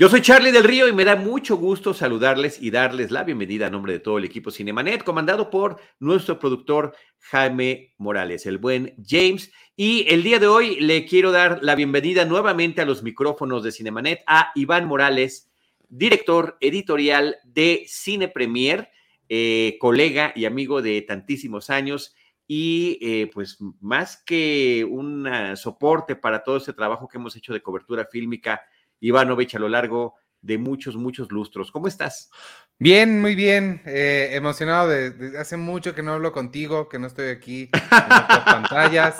Yo soy Charlie del Río y me da mucho gusto saludarles y darles la bienvenida a nombre de todo el equipo Cinemanet, comandado por nuestro productor Jaime Morales, el buen James. Y el día de hoy le quiero dar la bienvenida nuevamente a los micrófonos de Cinemanet a Iván Morales, director editorial de Cine Premier, eh, colega y amigo de tantísimos años. Y eh, pues más que un soporte para todo este trabajo que hemos hecho de cobertura fílmica, Ivanovich a lo largo de muchos, muchos lustros. ¿Cómo estás? Bien, muy bien. Eh, emocionado de, hace mucho que no hablo contigo, que no estoy aquí en las pantallas.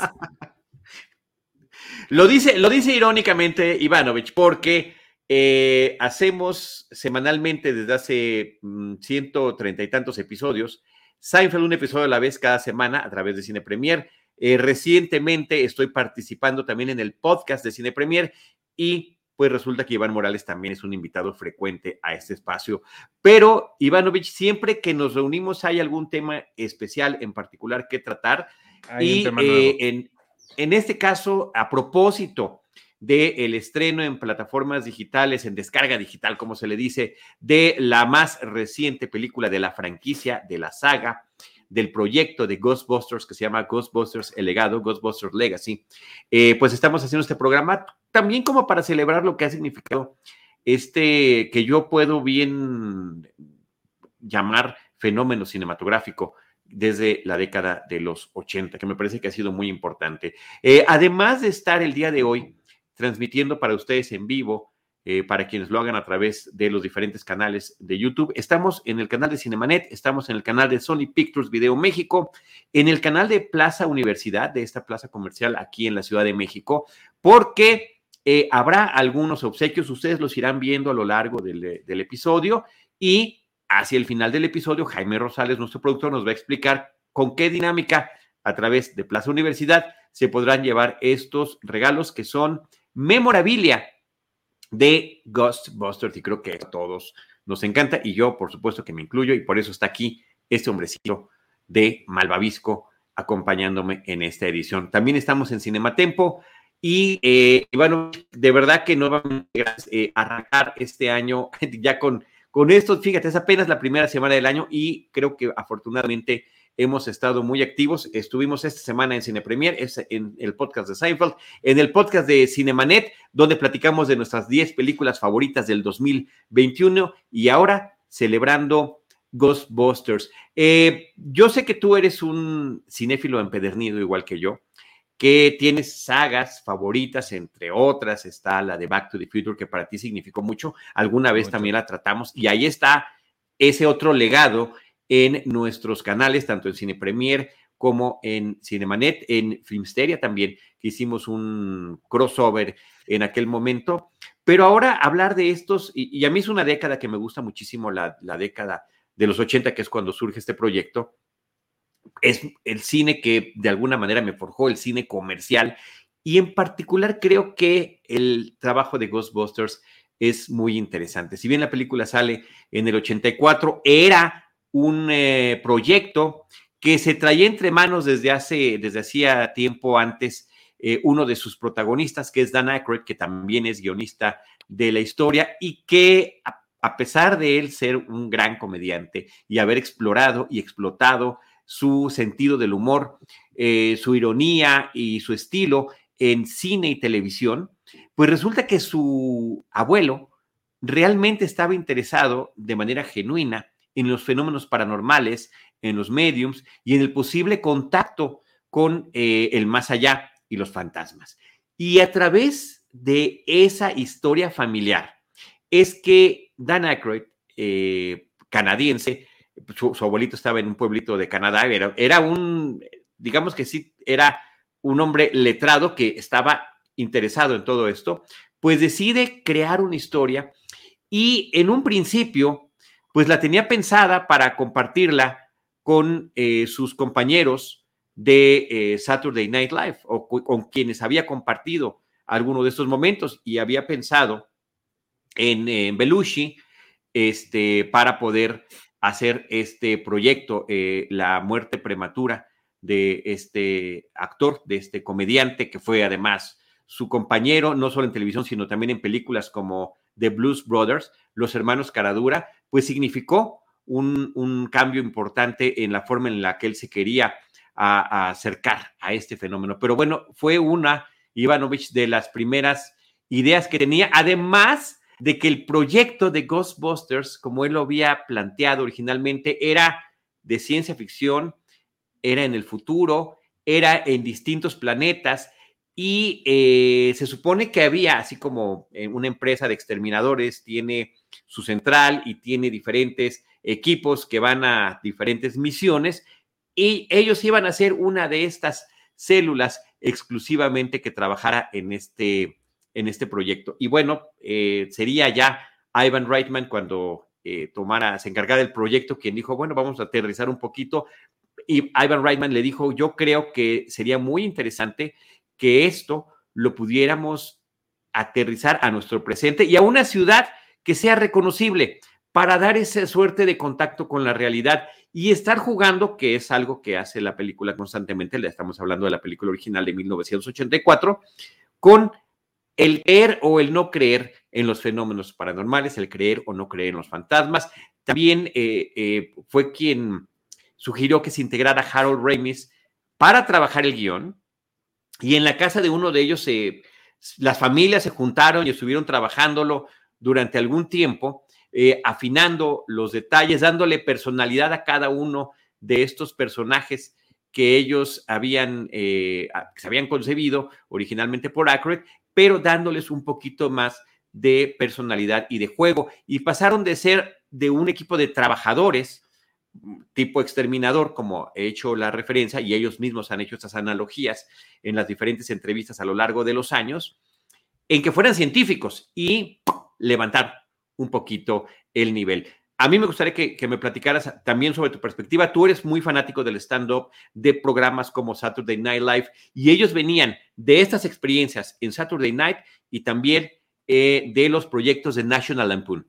Lo dice, lo dice irónicamente Ivanovich, porque eh, hacemos semanalmente desde hace mm, ciento treinta y tantos episodios, Seinfeld un episodio a la vez cada semana a través de Cine Premier. Eh, recientemente estoy participando también en el podcast de Cine Premier y pues resulta que Iván Morales también es un invitado frecuente a este espacio. Pero, Ivanovich, siempre que nos reunimos hay algún tema especial en particular que tratar. y eh, en, en, este caso, a propósito del estreno en plataformas digitales, en descarga digital, como se le dice, de la más reciente película de la franquicia, de la saga, del proyecto de Ghostbusters que se llama Ghostbusters El Legado, Ghostbusters Legacy, eh, pues estamos haciendo este programa también como para celebrar lo que ha significado este que yo puedo bien llamar fenómeno cinematográfico desde la década de los 80, que me parece que ha sido muy importante. Eh, además de estar el día de hoy transmitiendo para ustedes en vivo eh, para quienes lo hagan a través de los diferentes canales de YouTube. Estamos en el canal de Cinemanet, estamos en el canal de Sony Pictures Video México, en el canal de Plaza Universidad, de esta plaza comercial aquí en la Ciudad de México, porque eh, habrá algunos obsequios, ustedes los irán viendo a lo largo del, del episodio y hacia el final del episodio, Jaime Rosales, nuestro productor, nos va a explicar con qué dinámica a través de Plaza Universidad se podrán llevar estos regalos que son memorabilia de Ghostbusters y creo que a todos nos encanta y yo por supuesto que me incluyo y por eso está aquí este hombrecito de Malvavisco acompañándome en esta edición. También estamos en Cinematempo y eh, bueno, de verdad que no vamos a eh, arrancar este año ya con, con esto. Fíjate, es apenas la primera semana del año y creo que afortunadamente hemos estado muy activos. Estuvimos esta semana en Cine Premier, en el podcast de Seinfeld, en el podcast de Cinemanet, donde platicamos de nuestras 10 películas favoritas del 2021 y ahora celebrando Ghostbusters. Eh, yo sé que tú eres un cinéfilo empedernido igual que yo, que tienes sagas favoritas, entre otras está la de Back to the Future, que para ti significó mucho. Alguna vez también la tratamos y ahí está ese otro legado en nuestros canales, tanto en Cine Premier como en Cinemanet, en Filmsteria también, que hicimos un crossover en aquel momento. Pero ahora hablar de estos, y, a mí es una década que me gusta muchísimo, la, la década de los 80, que es cuando surge este proyecto, es el cine que de alguna manera me forjó, el cine comercial, y en particular creo que el trabajo de Ghostbusters es muy interesante. Si bien la película sale en el 84, era un eh, proyecto que se traía entre manos desde hace, desde hacía tiempo antes, eh, uno de sus protagonistas, que es Dan Aykroyd, que también es guionista de la historia y que a, pesar de él ser un gran comediante y haber explorado y explotado su sentido del humor, eh, su ironía y su estilo en cine y televisión, pues resulta que su abuelo realmente estaba interesado de manera genuina en los fenómenos paranormales, en los mediums y en el posible contacto con eh, el más allá y los fantasmas. Y a través de esa historia familiar es que Dan Aykroyd, eh, canadiense, su, abuelito estaba en un pueblito de Canadá, era, era un, digamos que sí, era un hombre letrado que estaba interesado en todo esto, pues decide crear una historia y en un principio pues la tenía pensada para compartirla con eh, sus compañeros de eh, Saturday Night Live o con quienes había compartido alguno de estos momentos y había pensado en, Belushi este, para poder hacer este proyecto, eh, La muerte prematura de este actor, de este comediante que fue además su compañero, no solo en televisión, sino también en películas como The Blues Brothers, Los Hermanos Caradura, pues significó un, cambio importante en la forma en la que él se quería acercar a este fenómeno. Pero bueno, fue una, Ivanovich, de las primeras ideas que tenía, además de que el proyecto de Ghostbusters, como él lo había planteado originalmente, era de ciencia ficción, era en el futuro, era en distintos planetas y eh, se supone que había, así como una empresa de exterminadores tiene su central y tiene diferentes equipos que van a diferentes misiones, y ellos iban a ser una de estas células exclusivamente que trabajara en este, en este proyecto. Y bueno, eh, sería ya Ivan Reitman cuando eh, tomara, se encargara del proyecto, quien dijo, bueno, vamos a aterrizar un poquito. Y Ivan Reitman le dijo, yo creo que sería muy interesante que esto lo pudiéramos aterrizar a nuestro presente y a una ciudad que sea reconocible para dar esa suerte de contacto con la realidad y estar jugando, que es algo que hace la película constantemente, le estamos hablando de la película original de 1984, con el creer o el no creer en los fenómenos paranormales, el creer o no creer en los fantasmas. También eh, eh, fue quien sugirió que se integrara Harold Ramis para trabajar el guion, y en la casa de uno de ellos las familias se juntaron y estuvieron trabajándolo durante algún tiempo, eh, afinando los detalles, dándole personalidad a cada uno de estos personajes que ellos habían, eh, se habían concebido originalmente por Ackroyd, pero dándoles un poquito más de personalidad y de juego. Y pasaron de ser de un equipo de trabajadores tipo exterminador, como he hecho la referencia, y ellos mismos han hecho estas analogías en las diferentes entrevistas a lo largo de los años, en que fueran científicos y levantar un poquito el nivel. A mí me gustaría que, me platicaras también sobre tu perspectiva. Tú eres muy fanático del stand-up, de programas como Saturday Night Live, y ellos venían de estas experiencias en Saturday Night y también eh, de los proyectos de National Lampoon.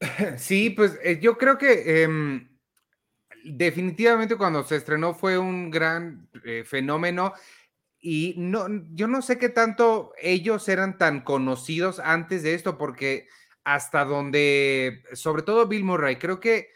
Sí, pues eh, yo creo que em, definitivamente cuando se estrenó fue un gran eh, fenómeno y no, yo no sé qué tanto ellos eran tan conocidos antes de esto, porque hasta donde, sobre todo Bill Murray, creo que,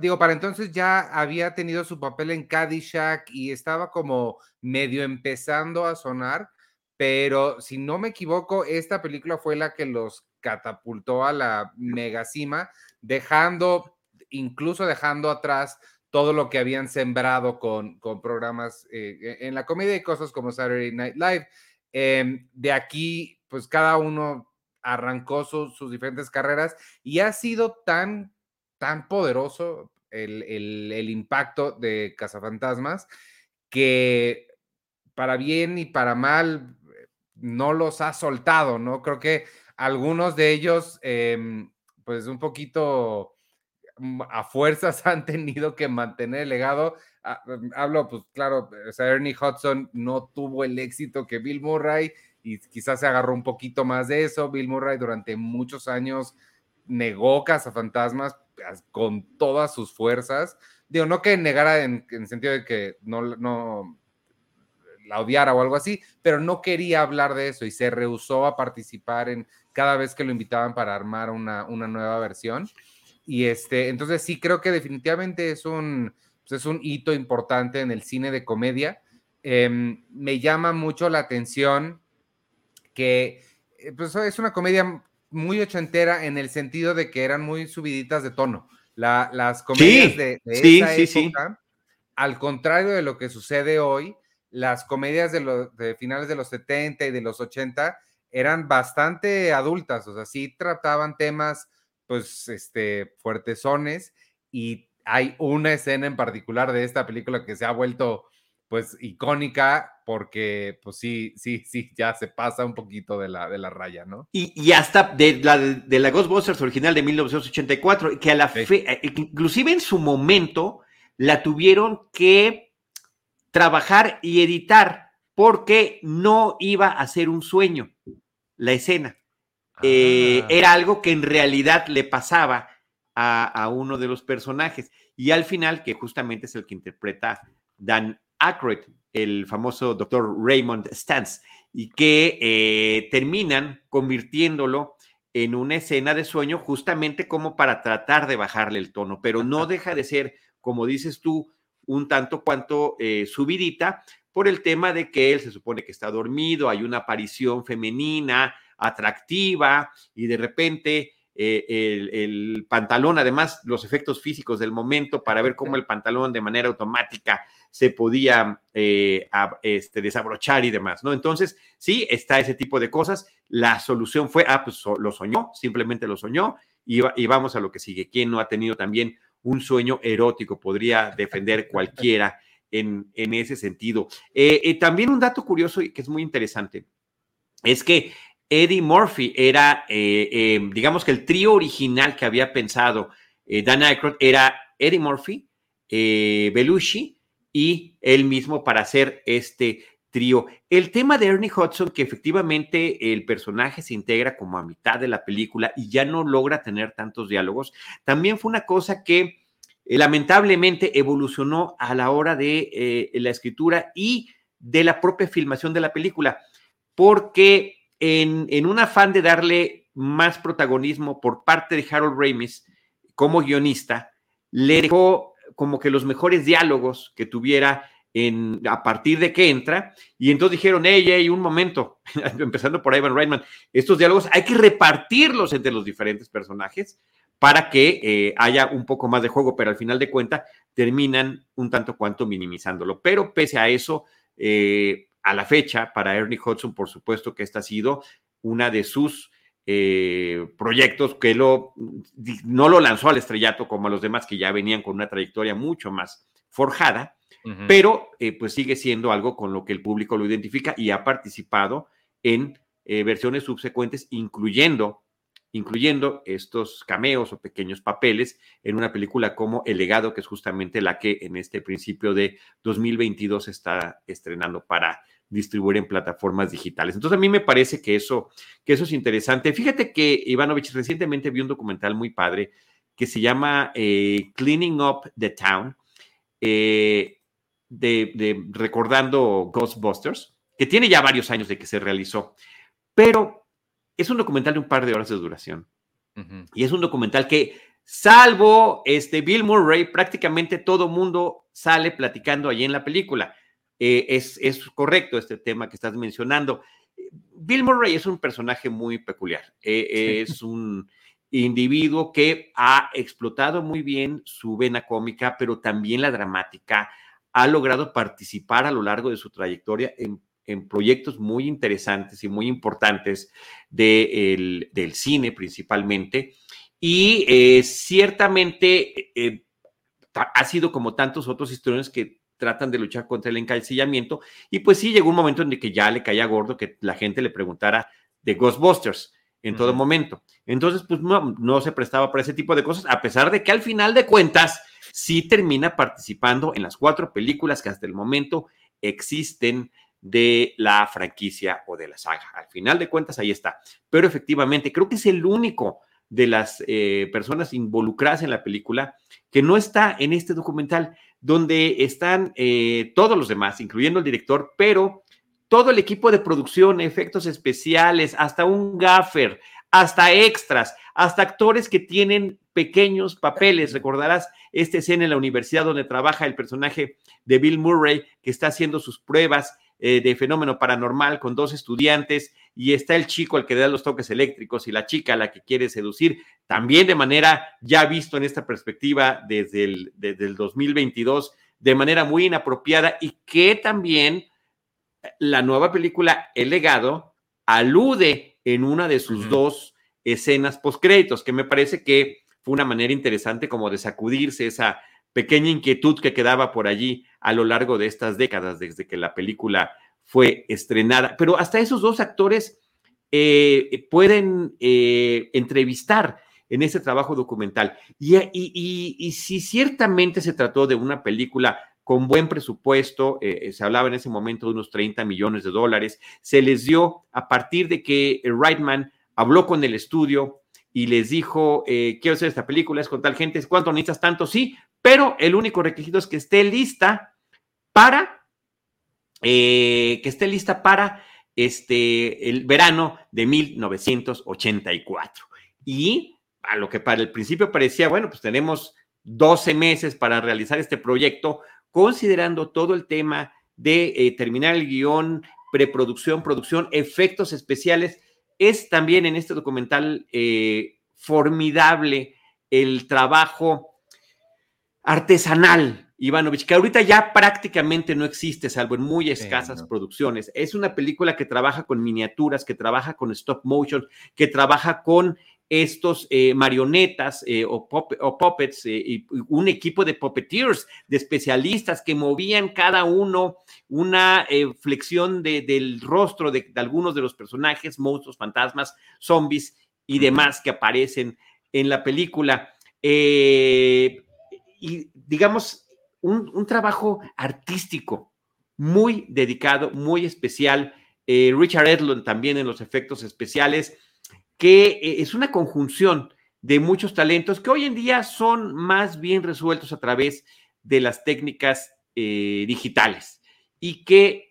digo, para entonces ya había tenido su papel en Caddyshack y estaba como medio empezando a sonar, pero si no me equivoco, esta película fue la que los catapultó a la mega cima, dejando, incluso dejando atrás todo lo que habían sembrado con, con programas eh, e, en la comedia y cosas como Saturday Night Live. Em, de aquí, pues cada uno arrancó sus diferentes carreras y ha sido tan, tan poderoso el, el, el impacto de Cazafantasmas que para bien y para mal no los ha soltado, ¿no? Creo que algunos de ellos, em, pues un poquito mm, a fuerzas han tenido que mantener el legado. Ah, mm, hablo, pues claro, Ernie Hudson no tuvo el éxito que Bill Murray y quizás se agarró un poquito más de eso. Bill Murray durante muchos años negó Cazafantasmas con todas sus fuerzas. Digo, no que negara en, en sentido de que no, no la odiara o algo así, pero no quería hablar de eso y se rehusó a participar en cada vez que lo invitaban para armar una, nueva versión. Y este, entonces sí creo que definitivamente es un, pues, es un hito importante en el cine de comedia. Em, me llama mucho la atención que eh, pues, es una comedia muy ochentera en el sentido de que eran muy subiditas de tono. las comedias de, esa época, al contrario de lo que sucede hoy, las comedias de, los, de finales de los 70 y de los 80 eran bastante adultas, o sea, sí trataban temas, pues, este, fuertesones y hay una escena en particular de esta película que se ha vuelto, pues icónica porque pues sí, sí, sí, ya se pasa un poquito de la, de la raya, ¿no? Y, hasta de la, de la Ghostbusters original de 1984, que a la fe, eh, inclusive en su momento la tuvieron que trabajar y editar porque no iba a ser un sueño la escena. Eh, ah. era algo que en realidad le pasaba a, a, uno de los personajes. Y al final, que justamente es el que interpreta Dan Aykroyd, el famoso doctor Raymond Stantz, y que eh, terminan convirtiéndolo en una escena de sueño justamente como para tratar de bajarle el tono, pero no deja de ser, como dices tú, un tanto cuanto eh, subidita por el tema de que él se supone que está dormido, hay una aparición femenina atractiva y de repente eh, el, pantalón, además los efectos físicos del momento para ver cómo el pantalón de manera automática se podía eh, este, desabrochar y demás, ¿no? Entonces, sí, está ese tipo de cosas. La solución fue, ah, pues lo soñó, simplemente lo soñó y, y vamos a lo que sigue. ¿Quién no ha tenido también un sueño erótico? Podría defender cualquiera en, en ese sentido. Eh, también un dato curioso y que es muy interesante es que Eddie Murphy era, eh, eh, digamos que el trío original que había pensado eh, Dan Aykroyd era Eddie Murphy, Belushi y él mismo para hacer este trío. El tema de Ernie Hudson, que efectivamente el personaje se integra como a mitad de la película y ya no logra tener tantos diálogos, también fue una cosa que lamentablemente evolucionó a la hora de la escritura y de la propia filmación de la película, porque en, un afán de darle más protagonismo por parte de Harold Ramis como guionista, le dejó como que los mejores diálogos que tuviera en, a partir de que entra, y entonces dijeron, hey, hey, un momento, empezando por Ivan Reitman, estos diálogos hay que repartirlos entre los diferentes personajes para que eh, haya un poco más de juego, pero al final de cuentas terminan un tanto cuanto minimizándolo. Pero pese a eso, eh, a la fecha, para Ernie Hudson, por supuesto que esta ha sido una de sus eh, proyectos que lo, no lo lanzó al estrellato como a los demás que ya venían con una trayectoria mucho más forjada, pero eh, pues sigue siendo algo con lo que el público lo identifica y ha participado en eh, versiones subsecuentes, incluyendo, incluyendo estos cameos o pequeños papeles en una película como El legado, que es justamente la que en este principio de 2022 está estrenando para distribuir en plataformas digitales. Entonces a mí me parece que eso, que eso es interesante. Fíjate que Ivanovich recientemente vi un documental muy padre que se llama eh, Cleaning Up the Town, eh, de, recordando Ghostbusters, que tiene ya varios años de que se realizó, pero es un documental de un par de horas de duración. Y es un documental que, salvo este Bill Murray, prácticamente todo mundo sale platicando allí en la película. Eh, es, correcto este tema que estás mencionando. Bill Murray es un personaje muy peculiar. Eh, es un individuo que ha explotado muy bien su vena cómica, pero también la dramática. Ha logrado participar a lo largo de su trayectoria en, proyectos muy interesantes y muy importantes del cine principalmente. Y eh, ciertamente ha sido como tantos otros historiadores que tratan de luchar contra el encalcillamiento. Y pues sí, llegó un momento en el que ya le caía gordo que la gente le preguntara de Ghostbusters en todo momento. Entonces, pues no, no se prestaba para ese tipo de cosas, a pesar de que al final de cuentas sí termina participando en las cuatro películas que hasta el momento existen de la franquicia o de la saga. Al final de cuentas, ahí está. Pero efectivamente, creo que es el único de las eh, personas involucradas en la película que no está en este documental donde están eh, todos los demás, incluyendo el director, pero todo el equipo de producción, efectos especiales, hasta un gaffer, hasta extras, hasta actores que tienen pequeños papeles. Recordarás esta escena en la universidad donde trabaja el personaje de Bill Murray, que está haciendo sus pruebas eh, de fenómeno paranormal con dos estudiantes y está el chico al que da los toques eléctricos y la chica a la que quiere seducir, también de manera ya visto en esta perspectiva desde el, desde el 2022, de manera muy inapropiada y que también la nueva película El legado alude en una de sus dos escenas postcréditos, que me parece que fue una manera interesante como de sacudirse esa pequeña inquietud que quedaba por allí a lo largo de estas décadas, desde que la película fue estrenada. Pero hasta esos dos actores eh, pueden eh, entrevistar en ese trabajo documental. Y, y, si ciertamente se trató de una película con buen presupuesto, eh, se hablaba en ese momento de unos 30 millones de dólares, se les dio a partir de que Reitman habló con el estudio y les dijo, quiero hacer esta película, es con tal gente, ¿cuánto necesitas tanto? Sí, pero el único requisito es que esté lista para, que esté lista para este, el verano de 1984. Y a lo que para el principio parecía, bueno, pues tenemos 12 meses para realizar este proyecto, considerando todo el tema de eh, terminar el guion, preproducción, producción, efectos especiales. Es también en este documental eh, formidable el trabajo artesanal Ivanovich, que ahorita ya prácticamente no existe, salvo en muy escasas producciones. Es una película que trabaja con miniaturas, que trabaja con stop motion, que trabaja con estos eh, marionetas eh, o, puppets eh, y un equipo de puppeteers, de especialistas que movían cada uno una flexión del rostro de, de, algunos de los personajes, monstruos, fantasmas, zombies y demás que aparecen en la película. y digamos, un, trabajo artístico muy dedicado, muy especial. Richard Edlund también en los efectos especiales, que eh, es una conjunción de muchos talentos que hoy en día son más bien resueltos a través de las técnicas eh, digitales y que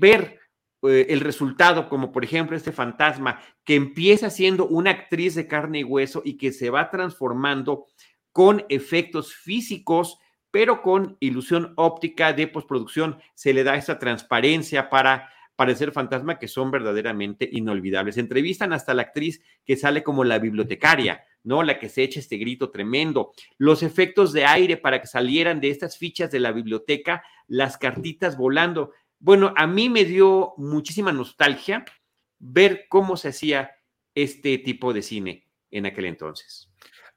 ver el resultado, como por ejemplo este fantasma, que empieza siendo una actriz de carne y hueso y que se va transformando con efectos físicos pero con ilusión óptica de postproducción se le da esa transparencia para parecer fantasma que son verdaderamente inolvidables. Entrevistan hasta la actriz que sale como la bibliotecaria, ¿no? La que se echa este grito tremendo. Los efectos de aire para que salieran de estas fichas de la biblioteca, las cartitas volando. Bueno, a mí me dio muchísima nostalgia ver cómo se hacía este tipo de cine en aquel entonces.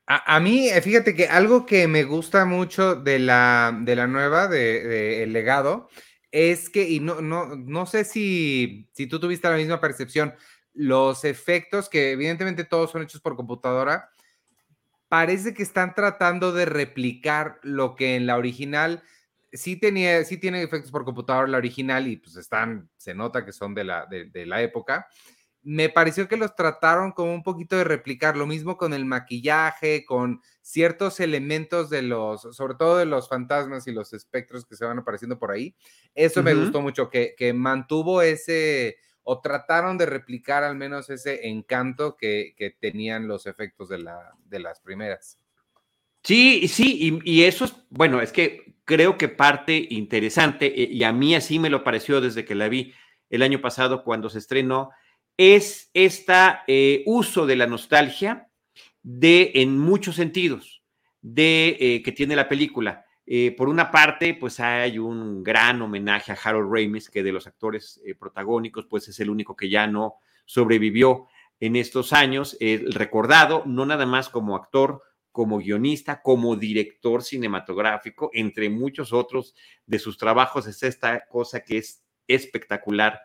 A, mí, eh, fíjate que algo que me gusta mucho de la, de la nueva, de, El legado, es que, y no, no, no sé si, si tú tuviste la misma percepción, los efectos, que evidentemente todos son hechos por computadora, parece que están tratando de replicar lo que en la original sí tenía, sí tiene efectos por computadora la original y pues están, se nota que son de la, de la época, me pareció que los trataron como un poquito de replicar, lo mismo con el maquillaje, con ciertos elementos de los, sobre todo de los fantasmas y los espectros que se van apareciendo por ahí. Eso me gustó mucho, que, que, mantuvo ese, o trataron de replicar al menos ese encanto que, que tenían los efectos de, la, de las primeras. Sí, sí, y, y, eso es, bueno, es que creo que parte interesante, eh, y a mí así me lo pareció desde que la vi el año pasado cuando se estrenó, es este uso de la nostalgia de, en muchos sentidos, de eh, que tiene la película. Eh, por una parte, pues hay un gran homenaje a Harold Ramis, que de los actores protagónicos, pues es el único que ya no sobrevivió en estos años, recordado no nada más como actor, como guionista, como director cinematográfico, entre muchos otros de sus trabajos, es esta cosa que es espectacular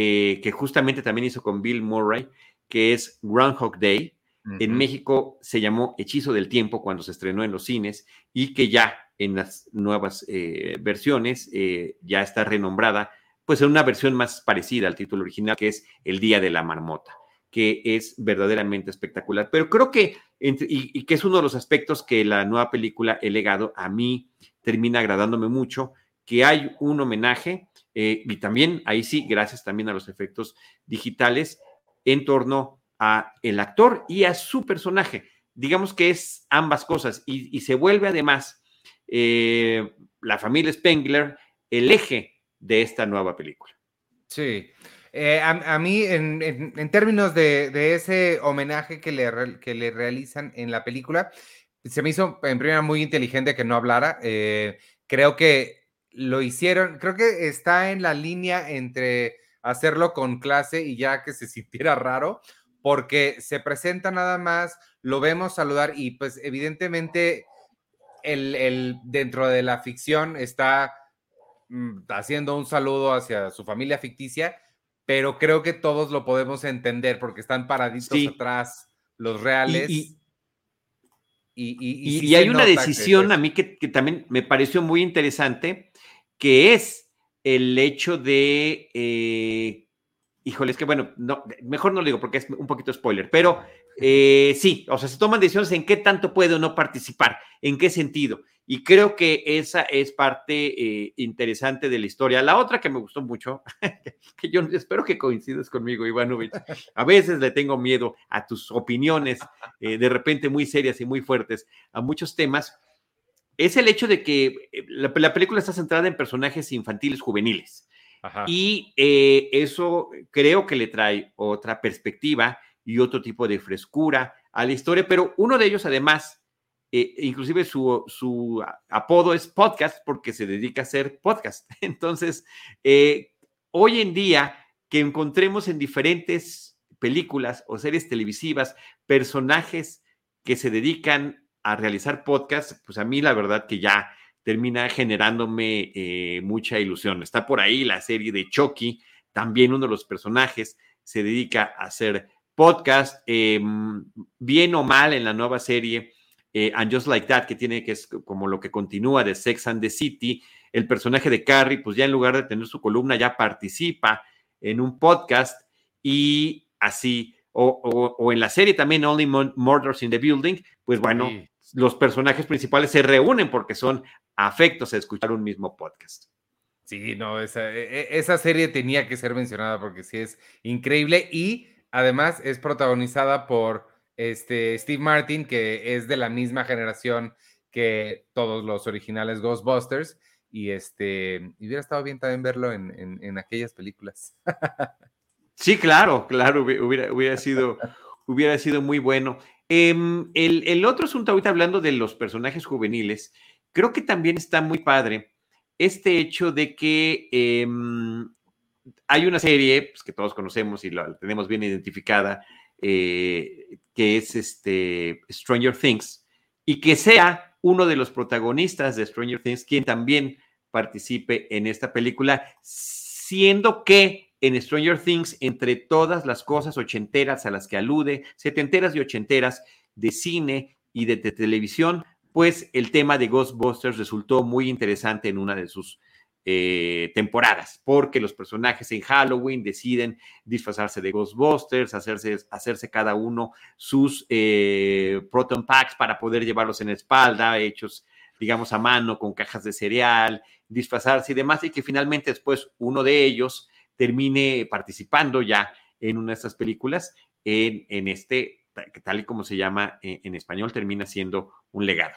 eh, que justamente también hizo con Bill Murray, que es Groundhog Day. En México se llamó Hechizo del Tiempo cuando se estrenó en los cines y que ya en las nuevas eh, versiones eh, ya está renombrada, pues en una versión más parecida al título original, que es El Día de la Marmota, que es verdaderamente espectacular. Pero creo que, y, y que es uno de los aspectos que la nueva película El legado a mí termina agradándome mucho, que hay un homenaje eh, y también, ahí sí, gracias también a los efectos digitales en torno a el actor y a su personaje. Digamos que es ambas cosas y, se vuelve además eh, la familia Spengler el eje de esta nueva película. Sí. Eh, a, mí, en, términos de, ese homenaje que le, que le realizan en la película, se me hizo en primera muy inteligente que no hablara. creo que lo hicieron, creo que está en la línea entre hacerlo con clase y ya que se sintiera raro, porque se presenta nada más, lo vemos saludar y pues evidentemente el, dentro de la ficción está mm, haciendo un saludo hacia su familia ficticia, pero creo que todos lo podemos entender porque están paraditos atrás los reales. Y, y, hay una decisión a mí que, también me pareció muy interesante, que es el hecho de, eh, híjole, es que bueno, no, mejor no lo digo porque es un poquito spoiler, pero eh, sí, o sea, se toman decisiones en qué tanto puede o no participar, en qué sentido. Y creo que esa es parte eh, interesante de la historia. La otra que me gustó mucho, que yo espero que coincidas conmigo, Ivanovich, a veces le tengo miedo a tus opiniones, eh, de repente muy serias y muy fuertes, a muchos temas, es el hecho de que la, película está centrada en personajes infantiles juveniles. Y eso creo que le trae otra perspectiva y otro tipo de frescura a la historia, pero uno de ellos además, eh, inclusive su, su, apodo es podcast porque se dedica a hacer podcast. Entonces, eh, hoy en día que encontremos en diferentes películas o series televisivas personajes que se dedican a realizar podcast, pues a mí la verdad que ya termina generándome eh, mucha ilusión. Está por ahí la serie de Chucky, también uno de los personajes se dedica a hacer podcast, em, bien o mal en la nueva serie eh, And Just Like That, que tiene que es como lo que continúa de Sex and the City, el personaje de Carrie, pues ya en lugar de tener su columna, ya participa en un podcast y así, o, en la serie también Only Murders in the Building, pues bueno, los personajes principales se reúnen porque son afectos a escuchar un mismo podcast. Sí, no, esa, e, e, esa serie tenía que ser mencionada porque sí es increíble y además es protagonizada por este Steve Martin, que es de la misma generación que todos los originales Ghostbusters. Y este, hubiera estado bien también verlo en, aquellas películas. Sí, claro, claro, hubiera, hubiera, sido, hubiera sido muy bueno. Em, el, otro asunto, ahorita hablando de los personajes juveniles, creo que también está muy padre este hecho de que em, hay una serie pues, que todos conocemos y la tenemos bien identificada, eh, que es este Stranger Things, y que sea uno de los protagonistas de Stranger Things quien también participe en esta película, siendo que en Stranger Things, entre todas las cosas ochenteras a las que alude, setenteras y ochenteras de cine y de televisión, pues el tema de Ghostbusters resultó muy interesante en una de sus eh, temporadas, porque los personajes en Halloween deciden disfrazarse de Ghostbusters, hacerse, hacerse cada uno sus eh, proton packs para poder llevarlos en la espalda, hechos, digamos, a mano con cajas de cereal, disfrazarse y demás, y que finalmente después uno de ellos termine participando ya en una de estas películas, en, en este, tal y como se llama en, en español, termina siendo un legado.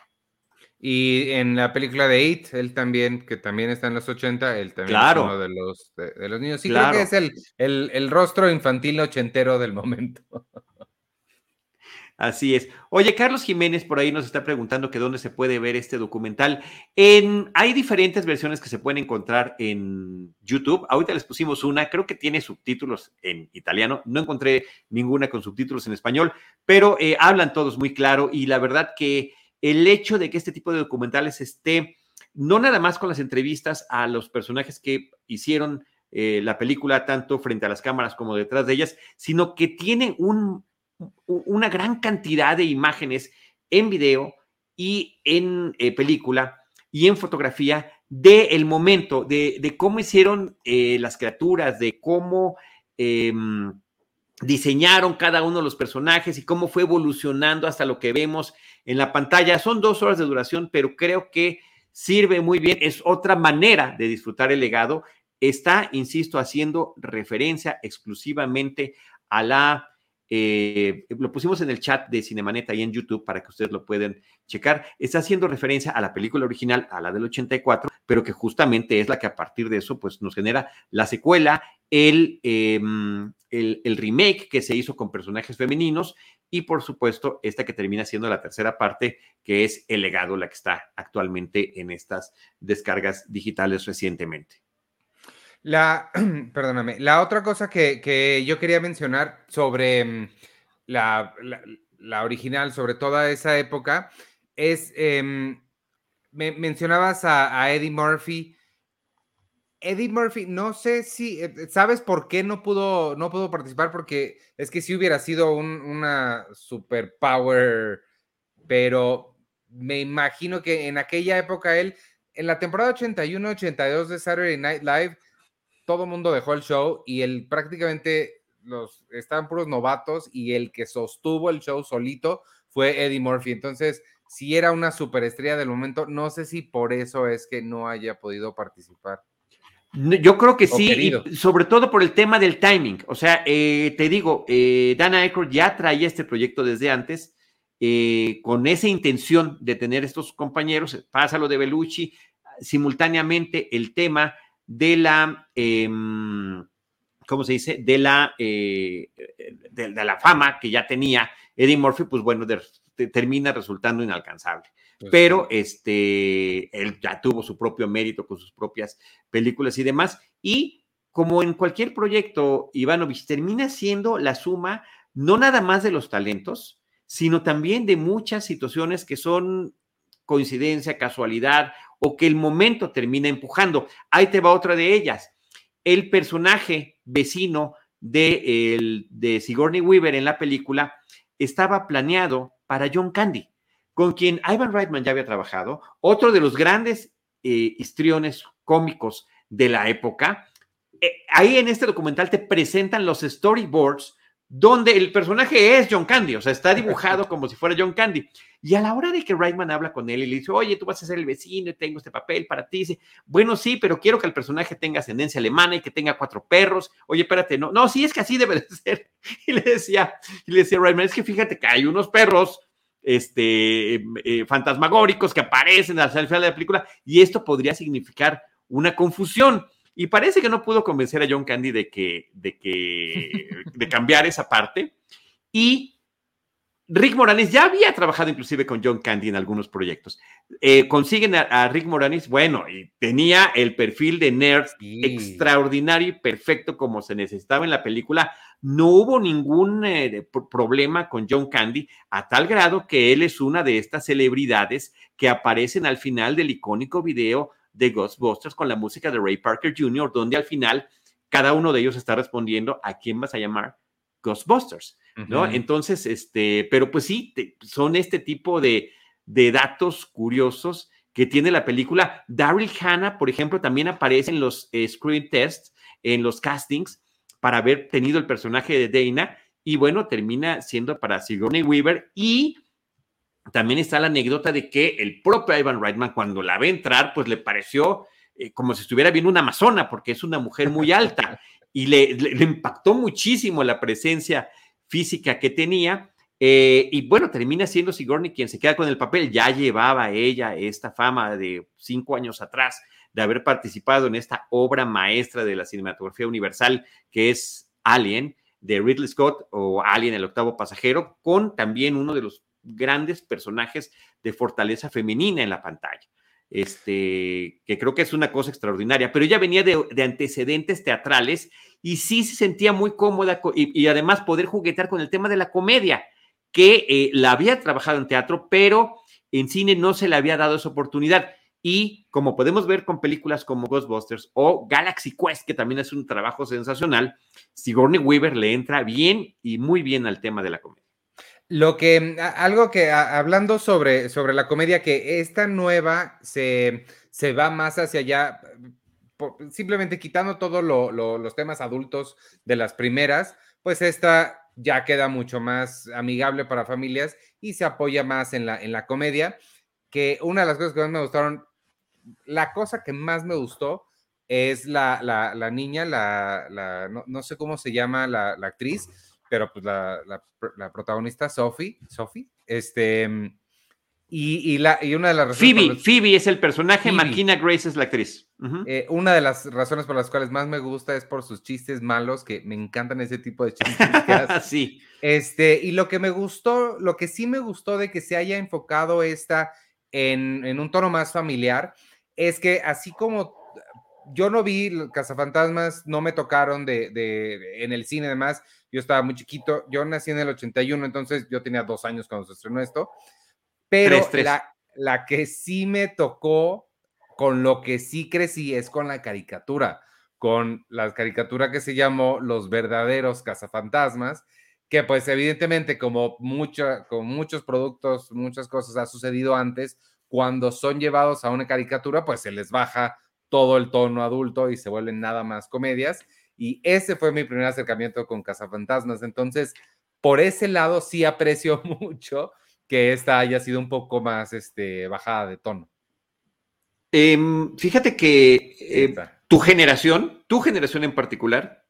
Y en la película de It, él también, que también está en los 80, él también es uno de los, de, los niños. Sí, creo que es el, el, el, rostro infantil ochentero del momento. Así es. Oye, Carlos Jiménez por ahí nos está preguntando que dónde se puede ver este documental. En, hay diferentes versiones que se pueden encontrar en YouTube. Ahorita les pusimos una, creo que tiene subtítulos en italiano. No encontré ninguna con subtítulos en español, pero eh, hablan todos muy claro y la verdad que el hecho de que este tipo de documentales esté no nada más con las entrevistas a los personajes que hicieron eh, la película, tanto frente a las cámaras como detrás de ellas, sino que tienen una gran cantidad de imágenes en video y en eh, película y en fotografía del momento, de, cómo hicieron eh, las criaturas, de cómo em, diseñaron cada uno de los personajes y cómo fue evolucionando hasta lo que vemos en la pantalla. Son dos horas de duración, pero creo que sirve muy bien. Es otra manera de disfrutar el legado. Está, insisto, haciendo referencia exclusivamente a la eh, lo pusimos en el chat de Cinemaneta y en YouTube para que ustedes lo puedan checar. Está haciendo referencia a la película original, a la del 84, pero que justamente es la que a partir de eso pues, nos genera la secuela, el, em, el, el remake que se hizo con personajes femeninos y por supuesto esta que termina siendo la tercera parte, que es el legado, la que está actualmente en estas descargas digitales recientemente. La, perdóname, la otra cosa que, yo quería mencionar sobre mm, la, original, sobre toda esa época, es em, me mencionabas a, Eddie Murphy. Eddie Murphy, no sé si, eh, ¿sabes por qué no pudo, no pudo participar? Porque es que si hubiera sido un, una superpower, pero me imagino que en aquella época él, en la temporada 81-82 de Saturday Night Live, todo el mundo dejó el show y él prácticamente los estaban puros novatos y el que sostuvo el show solito fue Eddie Murphy. Entonces, si era una superestrella del momento, no sé si por eso es que no haya podido participar. Yo creo que sí, sobre todo por el tema del timing. O sea, eh, te digo, eh, Dana Aykroyd ya traía este proyecto desde antes, eh, con esa intención de tener estos compañeros. Pasa lo de Belucci, simultáneamente el tema de la, em, ¿cómo se dice? De la, de, la fama que ya tenía Eddie Murphy, pues bueno, termina resultando inalcanzable. Pues Pero este, él ya tuvo su propio mérito con sus propias películas y demás. Y como en cualquier proyecto, Ivanovich termina siendo la suma no nada más de los talentos, sino también de muchas situaciones que son coincidencia, casualidad o que el momento termina empujando. Ahí te va otra de ellas. El personaje vecino de, el, de Sigourney Weaver en la película estaba planeado para John Candy, con quien Ivan Reitman ya había trabajado, otro de los grandes eh, histriones cómicos de la época. Eh, ahí en este documental te presentan los storyboards donde el personaje es John Candy, o sea, está dibujado como si fuera John Candy. Y a la hora de que Reitman habla con él y le dice, oye, tú vas a ser el vecino y tengo este papel para ti, dice, bueno, sí, pero quiero que el personaje tenga ascendencia alemana y que tenga cuatro perros. Oye, espérate, no, no, sí, es que así debe de ser. Y le decía, y le decía Reitman, es que fíjate que hay unos perros este, eh, fantasmagóricos que aparecen al final de la película y esto podría significar una confusión. Y parece que no pudo convencer a John Candy de que, de que, de cambiar esa parte. Y Rick Moranis ya había trabajado inclusive con John Candy en algunos proyectos. Eh, consiguen a, Rick Moranis, bueno, y tenía el perfil de nerd extraordinario y perfecto como se necesitaba en la película. No hubo ningún eh, problema con John Candy, a tal grado que él es una de estas celebridades que aparecen al final del icónico video de Ghostbusters con la música de Ray Parker Jr., donde al final cada uno de ellos está respondiendo a quién vas a llamar Ghostbusters, ¿no? Entonces, este, pero pues sí, son este tipo de, de datos curiosos que tiene la película. Daryl Hannah, por ejemplo, también aparece en los eh, screen tests, en los castings, para haber tenido el personaje de Dana, y bueno, termina siendo para Sigourney Weaver y también está la anécdota de que el propio Ivan Reitman, cuando la ve entrar, pues le pareció eh, como si estuviera viendo una amazona, porque es una mujer muy alta y le, impactó muchísimo la presencia física que tenía. Eh, y bueno, termina siendo Sigourney quien se queda con el papel. Ya llevaba ella esta fama de cinco años atrás de haber participado en esta obra maestra de la cinematografía universal que es Alien de Ridley Scott o Alien el octavo pasajero, con también uno de los grandes personajes de fortaleza femenina en la pantalla. Este, que creo que es una cosa extraordinaria, pero ella venía de, antecedentes teatrales y sí se sentía muy cómoda y, además poder juguetear con el tema de la comedia, que eh, la había trabajado en teatro, pero en cine no se le había dado esa oportunidad. Y como podemos ver con películas como Ghostbusters o Galaxy Quest, que también es un trabajo sensacional, Sigourney Weaver le entra bien y muy bien al tema de la comedia. Lo que, algo que, hablando sobre, sobre la comedia, que esta nueva se, se va más hacia allá, simplemente quitando todos los temas adultos de las primeras, pues esta ya queda mucho más amigable para familias y se apoya más en la, en la comedia, que una de las cosas que más me gustaron, la cosa que más me gustó es la, la, niña, la, no, sé cómo se llama la, actriz, pero pues la, la, protagonista, Sophie, Sophie, este, y, y, la, y una de las razones... Phoebe, Phoebe es el personaje, Marquina Grace es la actriz. Eh, una de las razones por las cuales más me gusta es por sus chistes malos, que me encantan ese tipo de chistes sí. Este, y lo que me gustó, lo que sí me gustó de que se haya enfocado esta en, en un tono más familiar, es que así como yo no vi Cazafantasmas, no me tocaron de, de, en el cine además, yo estaba muy chiquito, yo nací en el 81, entonces yo tenía dos años cuando se estrenó esto, pero La que sí me tocó, con lo que sí crecí, es con la caricatura, con la caricatura que se llamó Los verdaderos cazafantasmas, que pues evidentemente como, mucho, como muchos productos, muchas cosas ha sucedido antes, cuando son llevados a una caricatura, pues se les baja todo el tono adulto y se vuelven nada más comedias. Y ese fue mi primer acercamiento con Cazafantasmas. Entonces, por ese lado sí aprecio mucho que esta haya sido un poco más este, bajada de tono. Em, fíjate que eh, tu generación, tu generación en particular,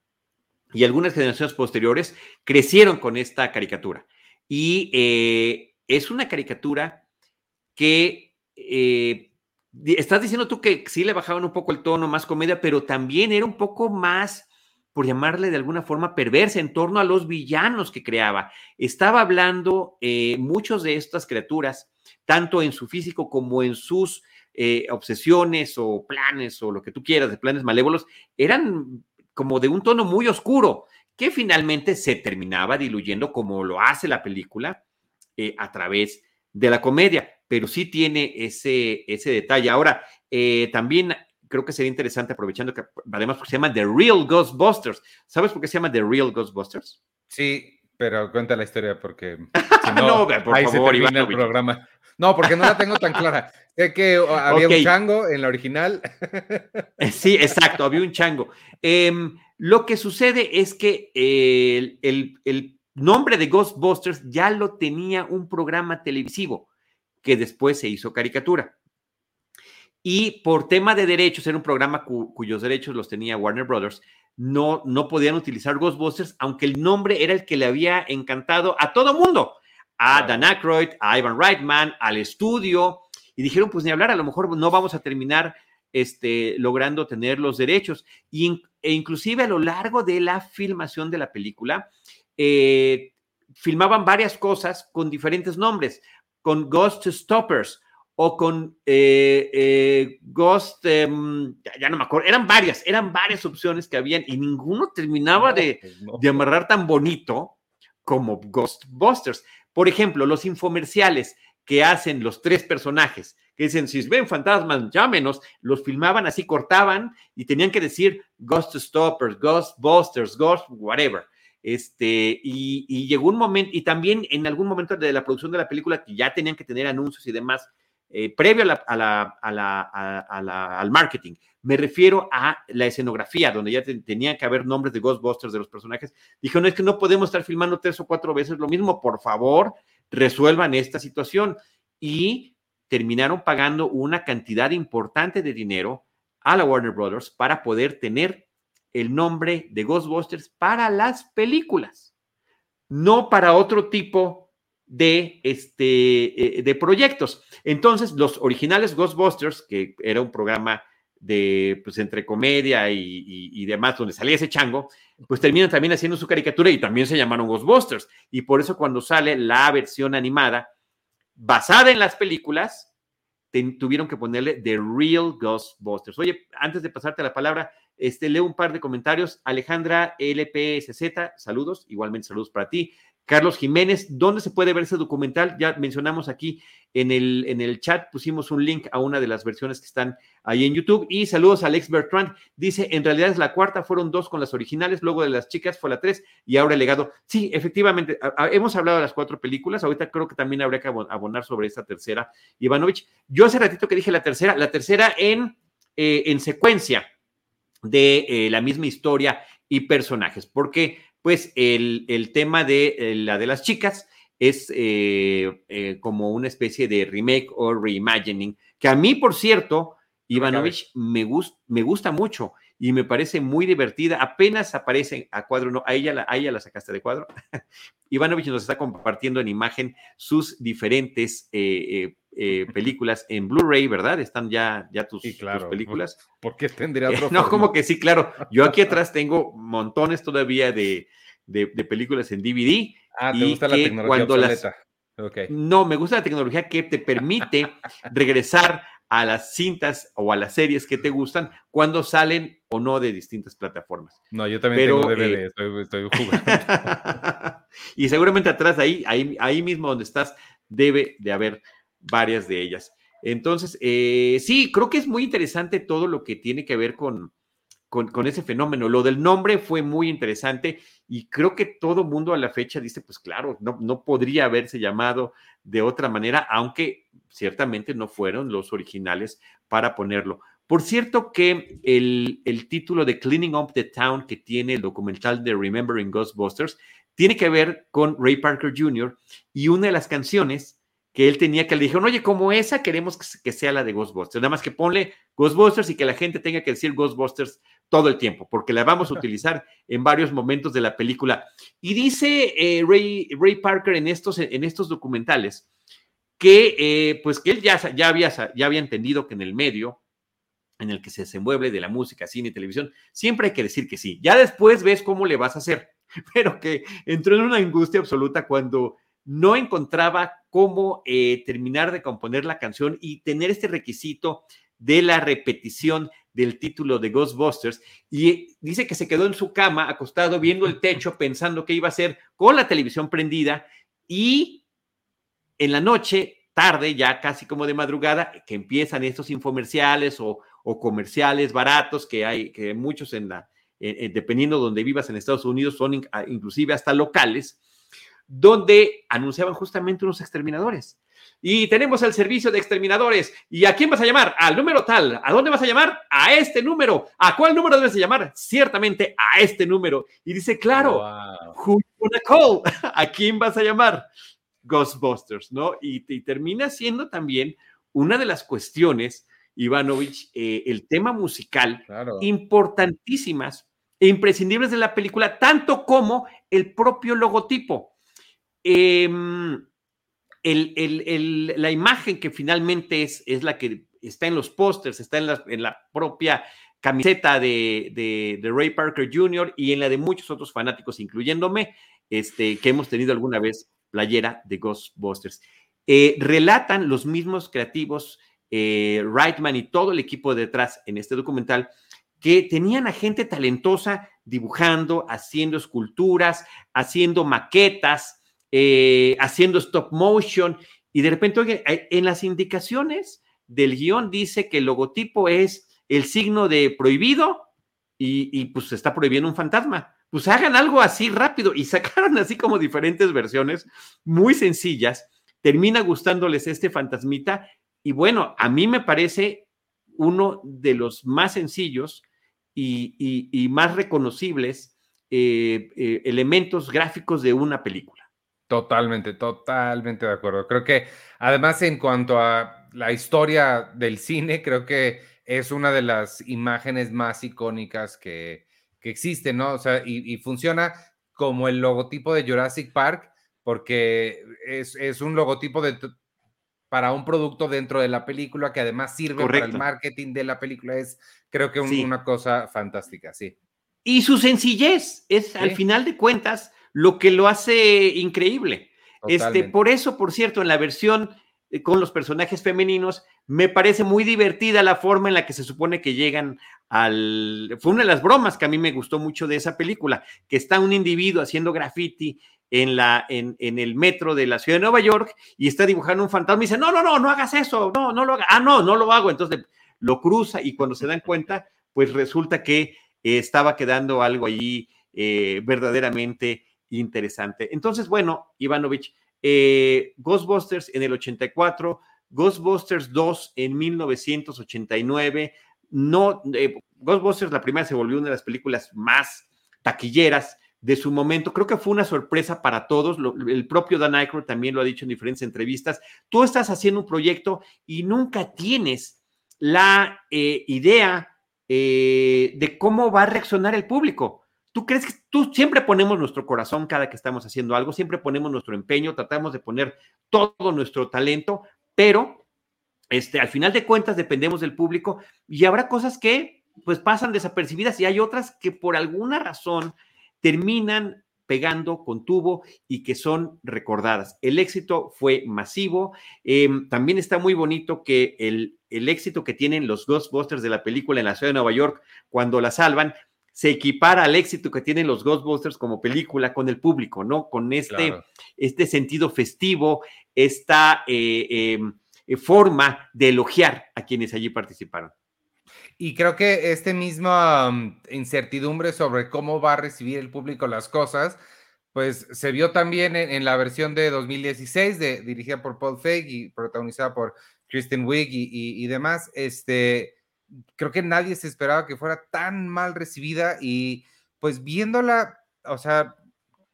y algunas generaciones posteriores crecieron con esta caricatura. Y eh, es una caricatura que eh, estás diciendo tú que sí le bajaban un poco el tono, más comedia, pero también era un poco más por llamarle de alguna forma perversa en torno a los villanos que creaba. Estaba hablando eh, muchos de estas criaturas, tanto en su físico como en sus eh, obsesiones o planes o lo que tú quieras, de planes malévolos, eran como de un tono muy oscuro, que finalmente se terminaba diluyendo como lo hace la película eh, a través de la comedia, pero sí tiene ese, ese detalle. Ahora, también creo que sería interesante aprovechando que además porque se llama The Real Ghostbusters. ¿Sabes por qué se llama The Real Ghostbusters? Sí, pero cuenta la historia porque si no, no por ahí favor, se termina el programa. No, porque no la tengo tan clara. Sé que había un chango en la original. Eh, sí, exacto, había un chango. Em, lo que sucede es que el, el nombre de Ghostbusters ya lo tenía un programa televisivo que después se hizo caricatura. Y por tema de derechos, era un programa cuyos derechos los tenía Warner Brothers, no, no podían utilizar Ghostbusters, aunque el nombre era el que le había encantado a todo mundo, a Dan Aykroyd, a Ivan Reitman, al estudio, y dijeron, pues ni hablar, a lo mejor no vamos a terminar este, logrando tener los derechos. Y, e inclusive a lo largo de la filmación de la película, eh, filmaban varias cosas con diferentes nombres, con Ghost Stoppers, o con eh, eh, Ghost, em, ya, no me acuerdo, eran varias, eran varias opciones que habían y ninguno terminaba de, pues de, amarrar tan bonito como Ghostbusters. Por ejemplo, los infomerciales que hacen los tres personajes, que dicen, si ven fantasmas, llámenos, los filmaban así, cortaban y tenían que decir Ghost Stoppers, Ghostbusters, Ghost, whatever. Este, y, llegó un momento, y también en algún momento de la producción de la película, que ya tenían que tener anuncios y demás, previo al marketing. Me refiero a la escenografía, donde ya tenían que haber nombres de Ghostbusters de los personajes. Dijeron, es que no podemos estar filmando tres o cuatro veces lo mismo, por favor, resuelvan esta situación. Y terminaron pagando una cantidad importante de dinero a la Warner Brothers para poder tener el nombre de Ghostbusters para las películas, no para otro tipo de, este, eh, de proyectos. Entonces, los originales Ghostbusters, que era un programa de, pues, entre comedia y, demás, donde salía ese chango, pues terminan también haciendo su caricatura y también se llamaron Ghostbusters. Y por eso cuando sale la versión animada, basada en las películas, tuvieron que ponerle The Real Ghostbusters. Oye, antes de pasarte la palabra, este, leo un par de comentarios. Alejandra LPSZ, saludos, igualmente saludos para ti. Carlos Jiménez, ¿dónde se puede ver ese documental? Ya mencionamos aquí en el, en el chat, pusimos un link a una de las versiones que están ahí en YouTube. Y saludos a Alex Bertrand. Dice, en realidad es la cuarta, fueron dos con las originales, luego de las chicas fue la tres y ahora el legado. Sí, efectivamente, hemos hablado de las cuatro películas, ahorita creo que también habría que abonar sobre esta tercera. Ivanovich, yo hace ratito que dije la tercera, la tercera en, eh, en secuencia de eh, la misma historia y personajes, porque pues el, tema de eh, la de las chicas es eh, como una especie de remake o reimagining, que a mí, por cierto, Ivanovich me, me gusta mucho y me parece muy divertida. Apenas aparece a cuadro, no, a ella la, a ella la sacaste de cuadro. Ivanovich nos está compartiendo en imagen sus diferentes eh, películas en Blu-ray, ¿verdad? Están ya, ya tus, películas. ¿Por qué tendría otro? no, como que sí, claro. Yo aquí atrás tengo montones todavía de, películas en DVD. Ah, ¿te gusta la tecnología cuando No, me gusta la tecnología que te permite regresar a las cintas o a las series que te gustan cuando salen o no de distintas plataformas. No, yo también tengo DVD, eh, estoy, jugando. y seguramente atrás, ahí, ahí, ahí mismo donde estás, debe de haber varias de ellas. Entonces, eh, sí, creo que es muy interesante todo lo que tiene que ver con, con, ese fenómeno. Lo del nombre fue muy interesante y creo que todo mundo a la fecha dice, pues claro, no, no podría haberse llamado de otra manera, aunque ciertamente no fueron los originales para ponerlo. Por cierto que el, el, título de Cleaning Up the Town que tiene el documental de Remembering Ghostbusters tiene que ver con Ray Parker Jr. y una de las canciones que él tenía que le dijeron, oye, como esa queremos que sea la de Ghostbusters, nada más que ponle Ghostbusters y que la gente tenga que decir Ghostbusters todo el tiempo, porque la vamos a utilizar en varios momentos de la película. Y dice eh, Ray, Ray, Parker en estos, en estos documentales que, eh, pues que él ya, ya, había, ya había entendido que en el medio en el que se desenvuelve de la música, cine y televisión, siempre hay que decir que sí. Ya después ves cómo le vas a hacer, pero que entró en una angustia absoluta cuando no encontraba cómo eh, terminar de componer la canción y tener este requisito de la repetición del título de Ghostbusters. Y dice que se quedó en su cama acostado viendo el techo pensando qué iba a hacer con la televisión prendida y en la noche, tarde, ya casi como de madrugada, que empiezan estos infomerciales o, o comerciales baratos que hay, que muchos en la, dependiendo donde vivas en Estados Unidos, son inclusive hasta locales, donde anunciaban justamente unos exterminadores. Y tenemos el servicio de exterminadores. ¿Y a quién vas a llamar? Al número tal. ¿A dónde vas a llamar? A este número. ¿A cuál número debes llamar? Ciertamente a este número. Y dice, claro, wow. call? ¿A quién vas a llamar? Ghostbusters, ¿no? Y, termina siendo también una de las cuestiones, Ivanovich, eh, el tema musical importantísimas e imprescindibles de la película, tanto como el propio logotipo. Em, la imagen que finalmente es, es, la que está en los pósters, está en la, propia camiseta de, Ray Parker Jr. y en la de muchos otros fanáticos, incluyéndome, este, que hemos tenido alguna vez playera de Ghostbusters. Eh, relatan los mismos creativos, eh, Reitman y todo el equipo detrás en este documental, que tenían a gente talentosa dibujando, haciendo esculturas, haciendo maquetas, eh, haciendo stop motion y de repente, oye, eh, en las indicaciones del guion dice que el logotipo es el signo de prohibido y, pues se está prohibiendo un fantasma. Pues hagan algo así rápido y sacaron así como diferentes versiones muy sencillas. Termina gustándoles este fantasmita y bueno, a mí me parece uno de los más sencillos y, más reconocibles eh, elementos gráficos de una película. Totalmente, totalmente de acuerdo. Creo que además en cuanto a la historia del cine, creo que es una de las imágenes más icónicas que, que existen, ¿no? O sea, y, funciona como el logotipo de Jurassic Park, porque es, es un logotipo de, para un producto dentro de la película que además sirve para el marketing de la película. Es, creo que una cosa fantástica, sí. Y su sencillez es, al final de cuentas, lo que lo hace increíble. Este, por eso, por cierto, en la versión eh, con los personajes femeninos, me parece muy divertida la forma en la que se supone que llegan al... Fue una de las bromas que a mí me gustó mucho de esa película, que está un individuo haciendo graffiti en, la, en, en el metro de la ciudad de Nueva York y está dibujando un fantasma y dice, no, no, no, no hagas eso, no, no lo hagas, ah, no, no lo hago. Entonces lo cruza y cuando se dan cuenta, pues resulta que estaba quedando algo allí eh, verdaderamente interesante. Entonces, bueno, Ivanovich, eh, Ghostbusters en el 84, Ghostbusters 2 en 1989, no, eh, Ghostbusters la primera se volvió una de las películas más taquilleras de su momento. Creo que fue una sorpresa para todos. el propio Dan Aykroyd también lo ha dicho en diferentes entrevistas. Tú estás haciendo un proyecto y nunca tienes la eh, idea de cómo va a reaccionar el público. ¿Tú crees que tú siempre ponemos nuestro corazón cada que estamos haciendo algo, siempre ponemos nuestro empeño, tratamos de poner todo nuestro talento, pero este, al final de cuentas dependemos del público y habrá cosas que pues pasan desapercibidas y hay otras que por alguna razón terminan pegando con tubo y que son recordadas. El éxito fue masivo. Em, también está muy bonito que el, el éxito que tienen los Ghostbusters de la película en la ciudad de Nueva York cuando la salvan, se equipara al éxito que tienen los Ghostbusters como película con el público, ¿no? Con este, este sentido festivo, esta, eh, em, eh, forma de elogiar a quienes allí participaron. Y creo que este misma incertidumbre sobre cómo va a recibir el público las cosas, pues se vio también en, la versión de 2016, de, dirigida por Paul Feig y protagonizada por Kristen Wiig y, demás. Este, creo que nadie se esperaba que fuera tan mal recibida y pues viéndola, o sea,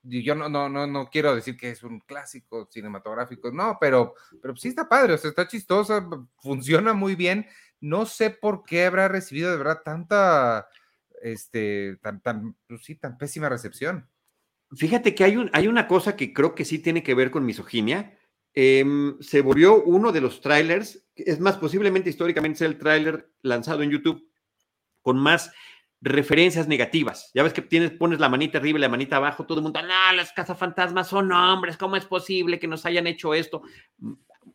yo no, no, no, no quiero decir que es un clásico cinematográfico, no, pero, pero sí está padre, o sea, está chistosa, funciona muy bien. No sé por qué habrá recibido de verdad tanta, este, tan, tan, pues sí, tan pésima recepción. Fíjate que hay, un, hay una cosa que creo que sí tiene que ver con misoginia. Em, se volvió uno de los trailers, es más, posiblemente históricamente sea el tráiler lanzado en YouTube con más referencias negativas. Ya ves que tienes, pones la manita arriba y la manita abajo, todo el mundo, no, las cazafantasmas son hombres, ¿cómo es posible que nos hayan hecho esto?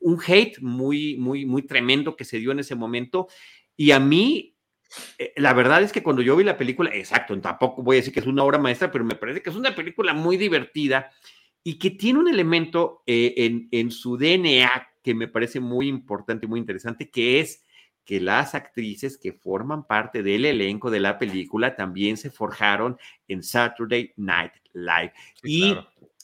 Un hate muy, muy, muy tremendo que se dio en ese momento. Y a mí eh, la verdad es que cuando yo vi la película, exacto, tampoco voy a decir que es una obra maestra, pero me parece que es una película muy divertida y que tiene un elemento eh, en, en, su DNA que me parece muy importante, muy interesante, que es que las actrices que forman parte del elenco de la película también se forjaron en Saturday Night Live. y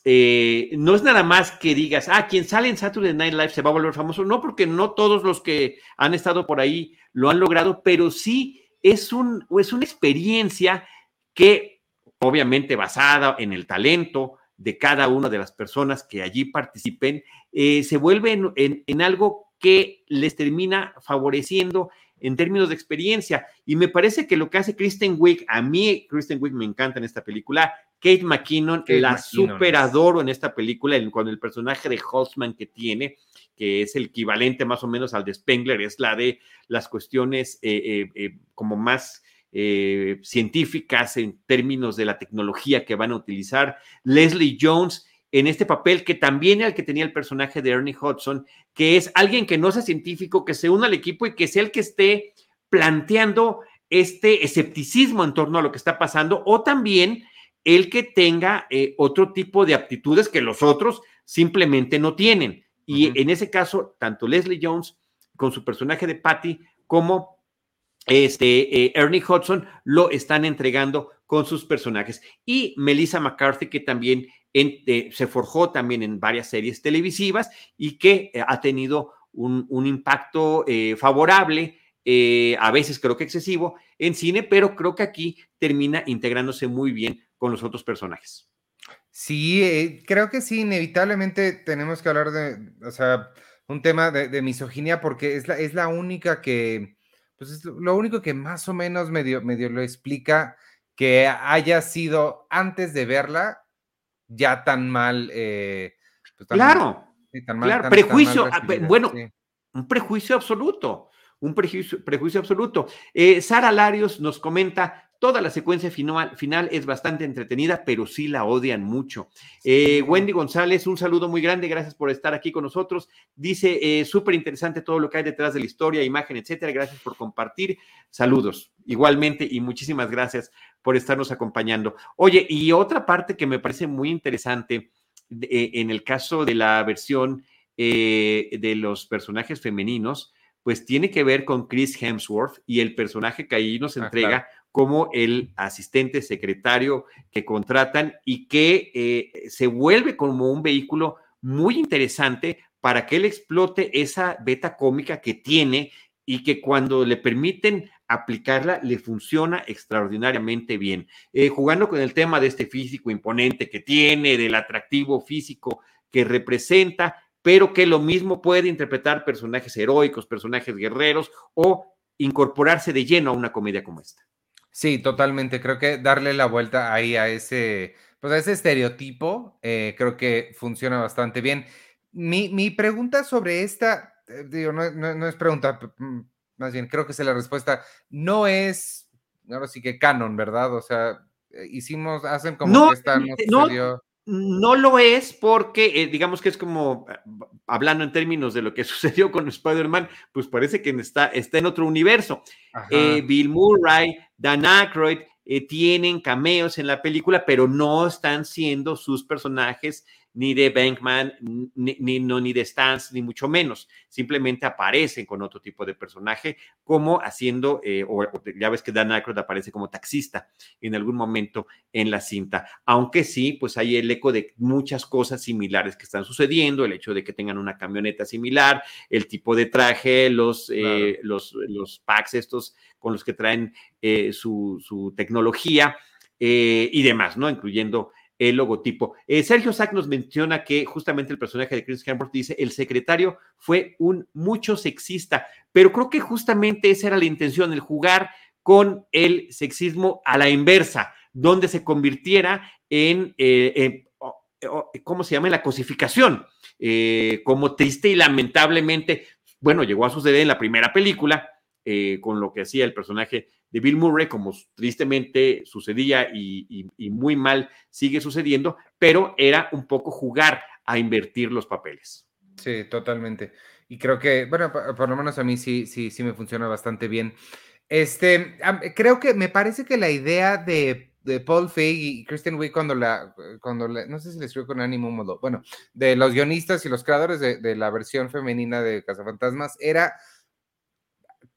eh, no es nada más que digas, ah, quien sale en Saturday Night Live se va a volver famoso. No, porque no todos los que han estado por ahí lo han logrado, pero sí es, un, es una experiencia que, obviamente basada en el talento de cada una de las personas que allí participen, eh, se vuelve en, en algo que les termina favoreciendo en términos de experiencia. Y me parece que lo que hace Kristen Wiig, a mí Kristen Wiig me encanta en esta película, Kate McKinnon, la super adoro en esta película, con el personaje de Holtzman que tiene, que es el equivalente más o menos al de Spengler, es la de las cuestiones eh, eh, eh, como más científicas en términos de la tecnología que van a utilizar. Leslie Jones en este papel que también el que tenía el personaje de Ernie Hudson, que es alguien que no sea científico, que se una al equipo y que sea el que esté planteando este escepticismo en torno a lo que está pasando, o también el que tenga eh, otro tipo de aptitudes que los otros simplemente no tienen. Y en ese caso, tanto Leslie Jones con su personaje de Patty como este, eh, Ernie Hudson lo están entregando con sus personajes. Y Melissa McCarthy, que también eh, se forjó también en varias series televisivas y que ha tenido un, impacto favorable a veces creo que excesivo en cine, pero creo que aquí termina integrándose muy bien con los otros personajes. Sí, eh, creo que sí, inevitablemente tenemos que hablar de, o sea, un tema de, misoginia porque es la, es la única que, pues es lo único que más o menos medio, medio lo explica que haya sido antes de verla ya tan mal. Eh, pues claro, claro, prejuicio, bueno, un prejuicio absoluto, un prejuicio, prejuicio absoluto. Eh, Sara Larios nos comenta, Toda la secuencia final, final, es bastante entretenida, pero sí la odian mucho. Eh, Wendy González, un saludo muy grande, gracias por estar aquí con nosotros. Dice, eh, súper interesante todo lo que hay detrás de la historia, imagen, etcétera. Gracias por compartir. Saludos, igualmente, y muchísimas gracias por estarnos acompañando. Oye, y otra parte que me parece muy interesante eh, en el caso de la versión de los personajes femeninos, pues tiene que ver con Chris Hemsworth y el personaje que ahí nos ah, entrega como el asistente secretario que contratan y que eh, se vuelve como un vehículo muy interesante para que él explote esa beta cómica que tiene y que cuando le permiten aplicarla le funciona extraordinariamente bien. Eh, jugando con el tema de este físico imponente que tiene, del atractivo físico que representa, pero que lo mismo puede interpretar personajes heroicos, personajes guerreros o incorporarse de lleno a una comedia como esta. Sí, totalmente. Creo que darle la vuelta ahí a ese, pues a ese estereotipo, eh, creo que funciona bastante bien. Mi, pregunta sobre esta, eh, digo, no, es pregunta, mm, más bien creo que es la respuesta, no es, ahora sí que canon, ¿verdad? O sea, eh, hicimos, hacen como que esta no, no lo es porque, digamos que es como, hablando en términos de lo que sucedió con Spider-Man, pues parece que está, está en otro universo. Bill Murray, Dan Aykroyd, eh, tienen cameos en la película, pero no están siendo sus personajes ni de Bankman, ni, ni, no, ni de Stans, ni mucho menos. Simplemente aparecen con otro tipo de personaje, como haciendo, eh, o, ya ves que Dan Aykroyd aparece como taxista en algún momento en la cinta. Aunque sí, pues hay el eco de muchas cosas similares que están sucediendo, el hecho de que tengan una camioneta similar, el tipo de traje, los, eh, los, los packs estos con los que traen eh, su, su, tecnología y demás, ¿no? Incluyendo el logotipo. Eh, Sergio Sack nos menciona que justamente el personaje de Chris Hemsworth dice, el secretario fue un mucho sexista, pero creo que justamente esa era la intención, el jugar con el sexismo a la inversa, donde se convirtiera en, eh, ¿cómo se llama?, en la cosificación, eh, como triste y lamentablemente, bueno, llegó a suceder en la primera película, eh, con lo que hacía el personaje de Bill Murray, como tristemente sucedía y, muy mal sigue sucediendo, pero era un poco jugar a invertir los papeles. Sí, totalmente. Y creo que, bueno, por, lo menos a mí sí, sí, sí me funciona bastante bien. Este, creo que me parece que la idea de, de Paul Feig y Kristen Wiig cuando la, cuando no sé si le escribió con ánimo modo, bueno, de los guionistas y los creadores de, de la versión femenina de Cazafantasmas era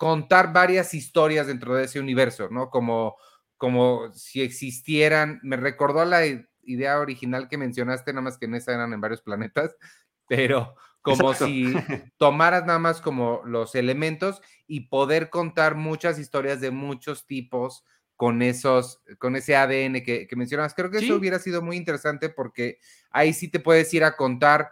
contar varias historias dentro de ese universo, ¿no? Como, como si existieran, me recordó a la idea original que mencionaste, nada más que en esa eran en varios planetas, pero como si tomaras nada más como los elementos y poder contar muchas historias de muchos tipos con esos, con ese ADN que, que mencionabas. Creo que eso hubiera sido muy interesante porque ahí sí te puedes ir a contar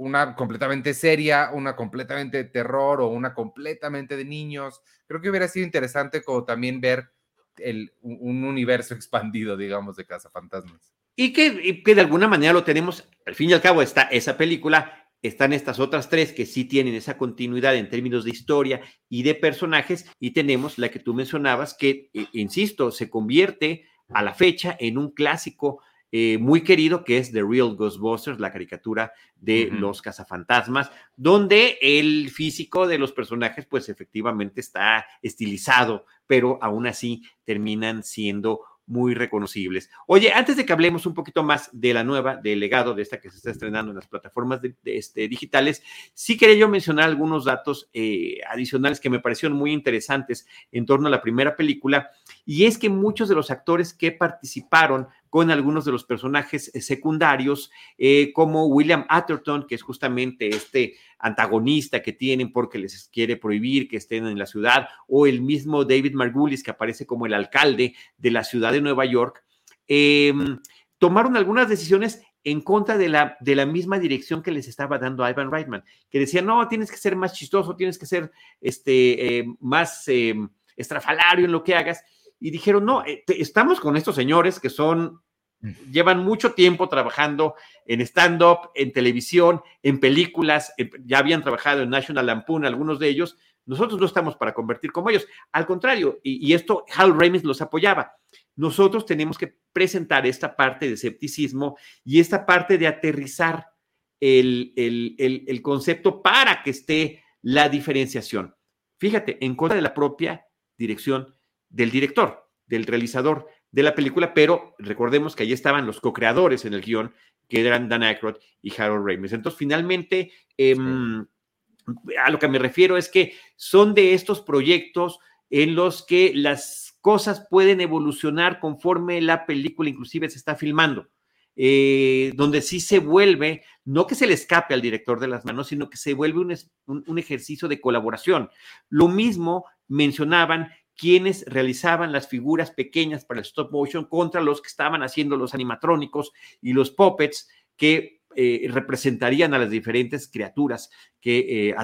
una completamente seria, una completamente de terror o una completamente de niños. Creo que hubiera sido interesante como también ver el, un universo expandido, digamos, de Casa Fantasmas. Y que, que de alguna manera lo tenemos, al fin y al cabo está esa película, están estas otras tres que sí tienen esa continuidad en términos de historia y de personajes, y tenemos la que tú mencionabas, que, eh, insisto, se convierte a la fecha en un clásico eh, muy querido, que es The Real Ghostbusters, la caricatura de los cazafantasmas, donde el físico de los personajes, pues efectivamente está estilizado, pero aún así terminan siendo muy reconocibles. Oye, antes de que hablemos un poquito más de la nueva, del legado de esta que se está estrenando en las plataformas de, este, digitales, sí quería yo mencionar algunos datos eh, adicionales que me parecieron muy interesantes en torno a la primera película, y es que muchos de los actores que participaron con algunos de los personajes eh, secundarios, eh, como William Atherton, que es justamente este antagonista que tienen porque les quiere prohibir que estén en la ciudad, o el mismo David Margulis, que aparece como el alcalde de la ciudad de Nueva York, em, tomaron algunas decisiones en contra de la, de la misma dirección que les estaba dando Ivan Reitman, que decía, no, tienes que ser más chistoso, tienes que ser este, eh, más em, estrafalario en lo que hagas y dijeron, no, eh, estamos con estos señores que son, mm. llevan mucho tiempo trabajando en stand-up, en televisión, en películas, ya habían trabajado en National Lampoon, algunos de ellos, nosotros no estamos para convertir como ellos. Al contrario, y, esto Hal Ramis los apoyaba. Nosotros tenemos que presentar esta parte de escepticismo y esta parte de aterrizar el, el, el concepto para que esté la diferenciación. Fíjate, en contra de la propia dirección del director, del realizador de la película, pero recordemos que ahí estaban los co-creadores en el guion, que eran Dan Aykroyd y Harold Ramis. Entonces, finalmente, em, a lo que me refiero es que son de estos proyectos en los que las cosas pueden evolucionar conforme la película inclusive se está filmando. Eh, donde sí se vuelve, no que se le escape al director de las manos, sino que se vuelve un, un ejercicio de colaboración. Lo mismo mencionaban quienes realizaban las figuras pequeñas para el stop motion contra los que estaban haciendo los animatrónicos y los puppets que eh, representarían a las diferentes criaturas que eh,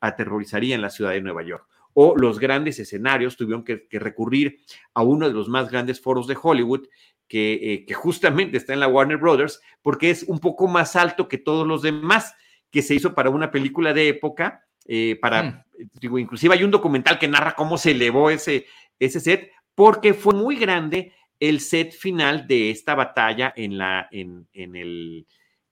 aterrorizarían la ciudad de Nueva York. O los grandes escenarios tuvieron que, recurrir a uno de los más grandes foros de Hollywood, que, eh, que, justamente está en la Warner Brothers, porque es un poco más alto que todos los demás, que se hizo para una película de época eh, para, mm. digo, inclusive hay un documental que narra cómo se elevó ese, ese set, porque fue muy grande el set final de esta batalla en la, en, en, el,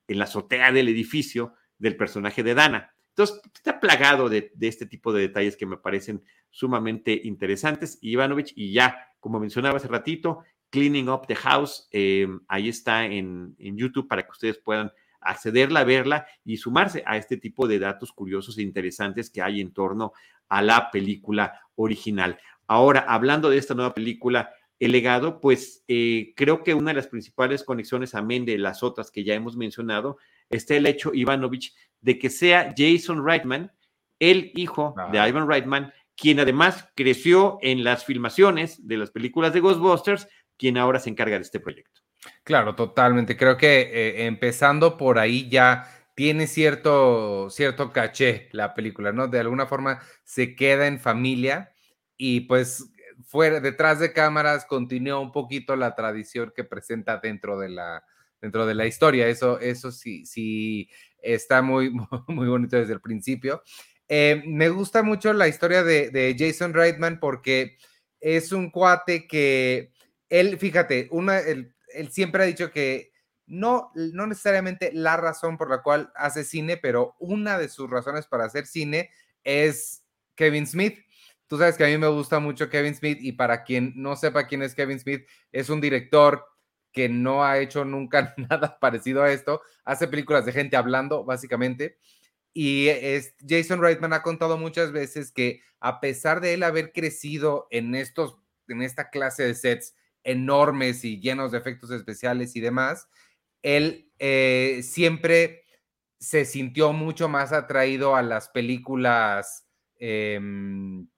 en la azotea del edificio del personaje de Dana. Entonces, está plagado de, de, este tipo de detalles que me parecen sumamente interesantes. Ivanovich, y ya, como mencionaba hace ratito, Cleaning Up the House, eh, ahí está en, en, YouTube para que ustedes puedan accederla, verla y sumarse a este tipo de datos curiosos e interesantes que hay en torno a la película original. Ahora, hablando de esta nueva película, El legado, pues eh, creo que una de las principales conexiones, amén de las otras que ya hemos mencionado, está el hecho, Ivanovich, de que sea Jason Reitman, el hijo de Ivan Reitman, quien además creció en las filmaciones de las películas de Ghostbusters, quien ahora se encarga de este proyecto. Claro, totalmente. Creo que eh, empezando por ahí ya tiene cierto, cierto caché la película, ¿no? De alguna forma se queda en familia y pues fuera, detrás de cámaras continúa un poquito la tradición que presenta dentro de la, dentro de la historia. Eso, eso sí, sí está muy, muy bonito desde el principio. Eh, me gusta mucho la historia de, Jason Reitman porque es un cuate que él, fíjate, una, él, siempre ha dicho que no, no necesariamente la razón por la cual hace cine, pero una de sus razones para hacer cine es Kevin Smith. Tú sabes que a mí me gusta mucho Kevin Smith y para quien no sepa quién es Kevin Smith, es un director que no ha hecho nunca nada parecido a esto. Hace películas de gente hablando, básicamente. Y Jason Reitman ha contado muchas veces que a pesar de él haber crecido en, estos, en esta clase de sets enormes y llenos de efectos especiales y demás, él eh, siempre se sintió mucho más atraído a las películas em,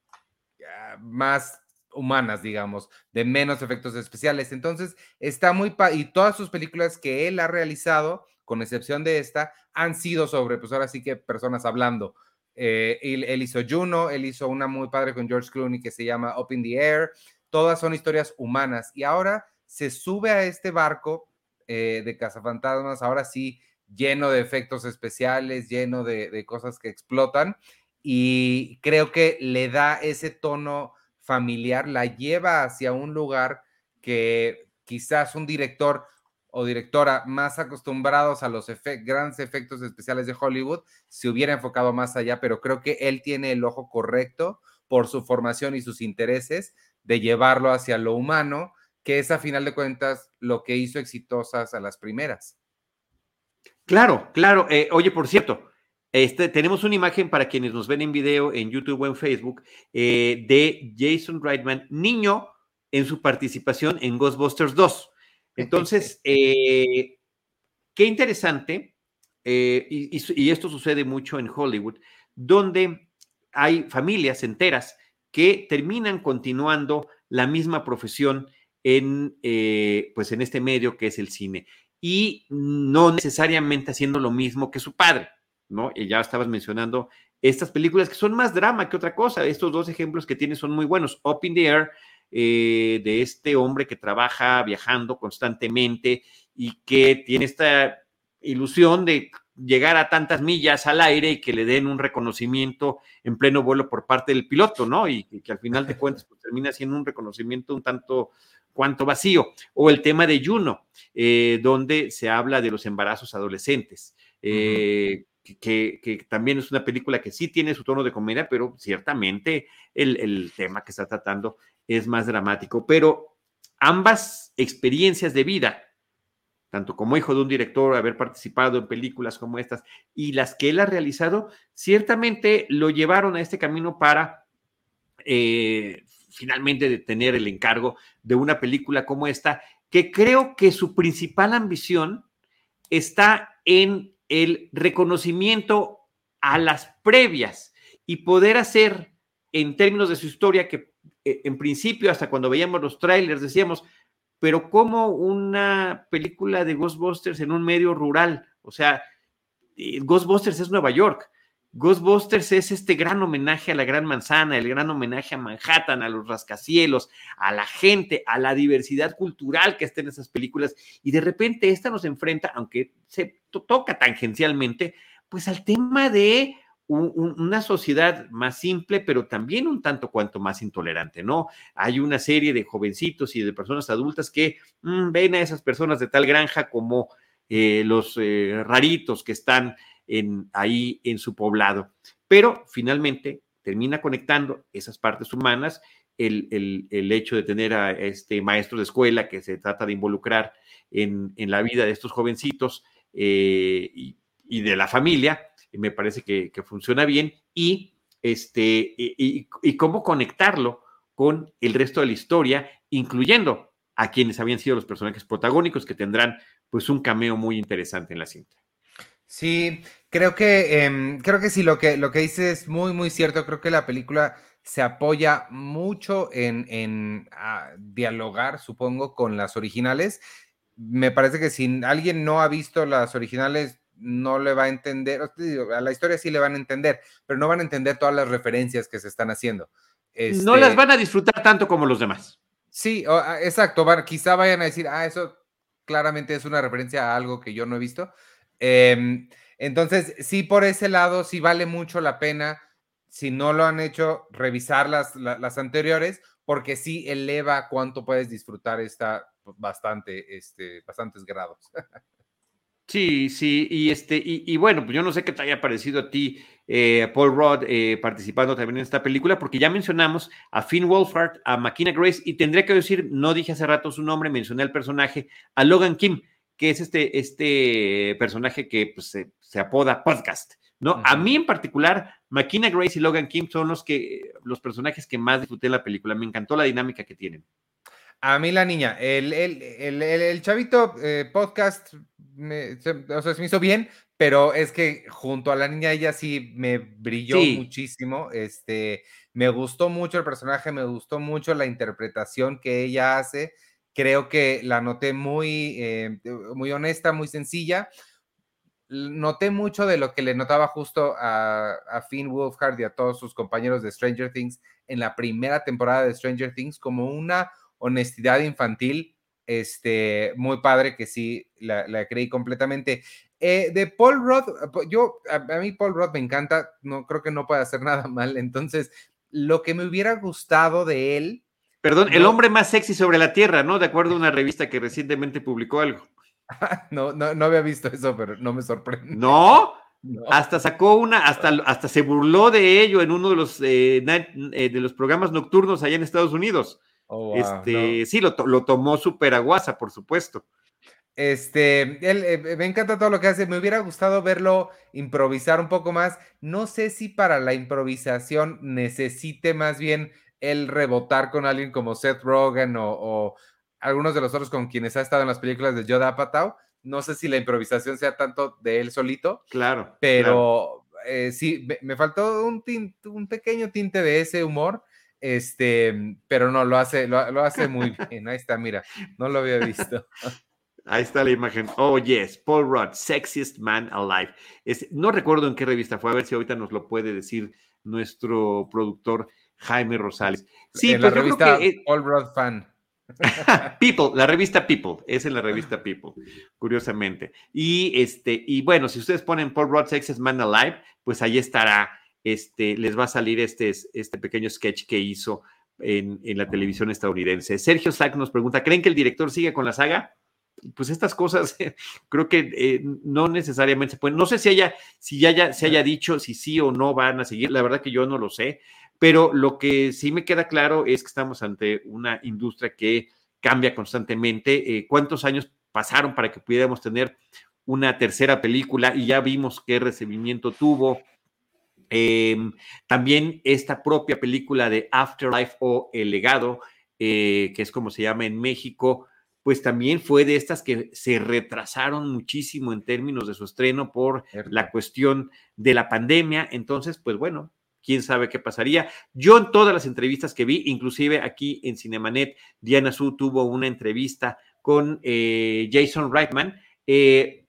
más humanas, digamos, de menos efectos especiales. Entonces, está muy... y todas sus películas que él ha realizado, con excepción de esta, han sido sobre, pues ahora sí que personas hablando. Eh, él, hizo Juno, él hizo una muy padre con George Clooney que se llama Up in the Air. Todas son historias humanas. Y ahora se sube a este barco eh, de cazafantasmas, ahora sí, lleno de efectos especiales, lleno de, cosas que explotan. Y creo que le da ese tono familiar, la lleva hacia un lugar que quizás un director o directora más acostumbrados a los grandes efectos especiales de Hollywood se hubiera enfocado más allá, pero creo que él tiene el ojo correcto por su formación y sus intereses de llevarlo hacia lo humano, que es a final de cuentas lo que hizo exitosas a las primeras. Claro, claro. Eh, oye, por cierto, este, tenemos una imagen para quienes nos ven en video en YouTube o en Facebook eh, de Jason Reitman, niño, en su participación en Ghostbusters 2. Entonces, eh, qué interesante, eh, y, esto sucede mucho en Hollywood, donde hay familias enteras que terminan continuando la misma profesión en, pues en este medio que es el cine y no necesariamente haciendo lo mismo que su padre. ¿no? Y ya estabas mencionando estas películas que son más drama que otra cosa. Estos dos ejemplos que tienes son muy buenos. Up in the Air, eh, de este hombre que trabaja viajando constantemente y que tiene esta ilusión de llegar a tantas millas al aire y que le den un reconocimiento en pleno vuelo por parte del piloto, ¿no? Y, que al final de cuentas pues, termina siendo un reconocimiento un tanto cuanto vacío. O el tema de Juno, eh, donde se habla de los embarazos adolescentes. Eh, que, también es una película que sí tiene su tono de comedia, pero ciertamente el, tema que está tratando es más dramático. Pero ambas experiencias de vida, tanto como hijo de un director, haber participado en películas como estas y las que él ha realizado, ciertamente lo llevaron a este camino para eh, finalmente tener el encargo de una película como esta, que creo que su principal ambición está en el reconocimiento a las previas y poder hacer en términos de su historia que eh, en principio hasta cuando veíamos los trailers decíamos, pero como una película de Ghostbusters en un medio rural, o sea, eh, Ghostbusters es Nueva York, Ghostbusters es este gran homenaje a la Gran Manzana, el gran homenaje a Manhattan, a los rascacielos, a la gente, a la diversidad cultural que está en esas películas. Y de repente esta nos enfrenta, aunque se toca tangencialmente, pues al tema de una sociedad más simple, pero también un tanto cuanto más intolerante, ¿no? Hay una serie de jovencitos y de personas adultas que mm, ven a esas personas de tal granja como eh, los eh, raritos que están en, ahí en su poblado. Pero finalmente termina conectando esas partes humanas, el, hecho de tener a este maestro de escuela que se trata de involucrar en, la vida de estos jovencitos y, de la familia, y me parece que, funciona bien, y, este, y, y cómo conectarlo con el resto de la historia, incluyendo a quienes habían sido los personajes protagónicos que tendrán pues un cameo muy interesante en la cinta. Sí, creo que em, creo que sí, lo que, lo que dices es muy, muy cierto. Creo que la película se apoya mucho en, en ah, dialogar, supongo, con las originales. Me parece que si alguien no ha visto las originales, no le va a entender, a la historia sí le van a entender, pero no van a entender todas las referencias que se están haciendo. No las este van a disfrutar tanto como los demás. Sí, ah, exacto. quizá vayan a decir, ah, eso claramente es una referencia a algo que yo no he visto. Em, entonces, sí, por ese lado, sí vale mucho la pena, si no lo han hecho, revisar las, las, anteriores, porque sí eleva cuánto puedes disfrutar esta pues, bastante, este, bastantes grados. Sí, sí, y este, y, bueno, pues yo no sé qué te haya parecido a ti, eh, Paul Rudd, eh, participando también en esta película, porque ya mencionamos a Finn Wolfhard, a McKenna Grace, y tendría que decir, no dije hace rato su nombre, mencioné al personaje, a Logan Kim, que es este, este personaje que pues, se, apoda Podcast, ¿no? A mí en particular, McKenna Grace y Logan Kim son los que, los personajes que más disfruté en la película, me encantó la dinámica que tienen. A mí la niña, el, el, chavito eh, podcast, me, se, o sea, se me hizo bien, pero es que junto a la niña ella sí me brilló muchísimo. Este, me gustó mucho el personaje, me gustó mucho la interpretación que ella hace. Creo que la noté muy, eh, muy honesta, muy sencilla. Noté mucho de lo que le notaba justo a, a Finn Wolfhard y a todos sus compañeros de Stranger Things en la primera temporada de Stranger Things como una honestidad infantil, este, muy padre que sí, la, creí completamente. Eh, de Paul Rudd, yo, a, mí Paul Rudd me encanta, no creo que no pueda hacer nada mal, entonces, lo que me hubiera gustado de él. Perdón, el hombre más sexy sobre la tierra, ¿no? De acuerdo a una revista que recientemente publicó algo. no, no, no había visto eso, pero no me sorprende. ¿No? Hasta sacó una, hasta, hasta se burló de ello en uno de los, eh, eh, de los programas nocturnos allá en Estados Unidos. Oh, este, sí, lo, lo tomó súper aguasa, por supuesto. Este, él, eh, me encanta todo lo que hace. Me hubiera gustado verlo improvisar un poco más. No sé si para la improvisación necesite más bien el rebotar con alguien como Seth Rogen o, algunos de los otros con quienes ha estado en las películas de Yoda Apatow. No sé si la improvisación sea tanto de él solito. Claro. Pero eh, sí, me, faltó un, un pequeño tinte de ese humor este, pero no, lo hace, lo, hace muy bien. Ahí está, mira, no lo había visto. Ahí está la imagen. Oh, yes, Paul Rudd, Sexiest Man Alive. no recuerdo en qué revista fue, a ver si ahorita nos lo puede decir nuestro productor Jaime Rosales. Sí, en la revista Paul Rudd Fan. People, la revista People, es en la revista People, curiosamente. Y este, y bueno, si ustedes ponen Paul Rudd Sexiest Man Alive, pues ahí estará este, les va a salir este, este pequeño sketch que hizo en, la televisión estadounidense. Sergio Sack nos pregunta, ¿creen que el director sigue con la saga? Pues estas cosas creo que eh, no necesariamente se pueden. No sé si haya, si ya se haya dicho si sí o no van a seguir. La verdad que yo no lo sé. Pero lo que sí me queda claro es que estamos ante una industria que cambia constantemente. Eh, ¿Cuántos años pasaron para que pudiéramos tener una tercera película? Y ya vimos qué recibimiento tuvo Em, también esta propia película de Afterlife o El legado, eh, que es como se llama en México, pues también fue de estas que se retrasaron muchísimo en términos de su estreno por la cuestión de la pandemia. Entonces, pues bueno, quién sabe qué pasaría. Yo en todas las entrevistas que vi, inclusive aquí en Cinemanet, Diana Su tuvo una entrevista con eh, Jason Reitman. Eh,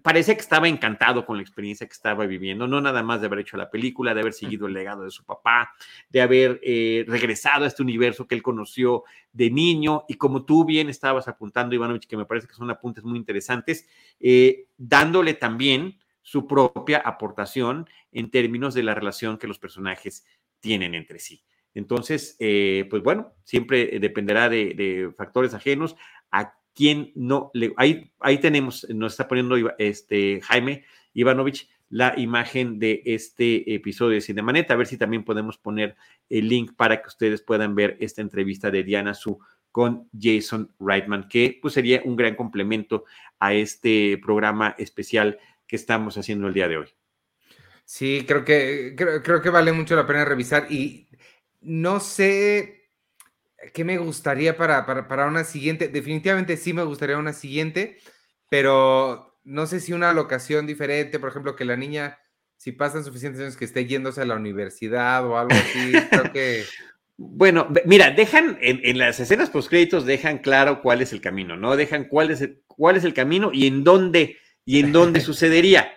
parece que estaba encantado con la experiencia que estaba viviendo, no nada más de haber hecho la película, de haber seguido el legado de su papá, de haber eh, regresado a este universo que él conoció de niño y como tú bien estabas apuntando, Ivanovich, que me parece que son apuntes muy interesantes, eh, dándole también su propia aportación en términos de la relación que los personajes tienen entre sí. Entonces, eh, pues bueno, siempre dependerá de, de factores ajenos. A quién no le. Ahí, ahí tenemos, nos está poniendo este Jaime Ivanovich la imagen de este episodio de Cinemanet, a ver si también podemos poner el link para que ustedes puedan ver esta entrevista de Diana Su con Jason Reitman, que pues sería un gran complemento a este programa especial que estamos haciendo el día de hoy. Sí, creo que, creo, que vale mucho la pena revisar y no sé qué me gustaría para, para, para, una siguiente. Definitivamente sí me gustaría una siguiente, pero no sé si una locación diferente, por ejemplo, que la niña, si pasan suficientes años, que esté yéndose a la universidad o algo así, creo que... Bueno, mira, dejan en, las escenas postcréditos dejan claro cuál es el camino, ¿no? Dejan cuál es el, cuál es el camino y en dónde y en dónde sucedería.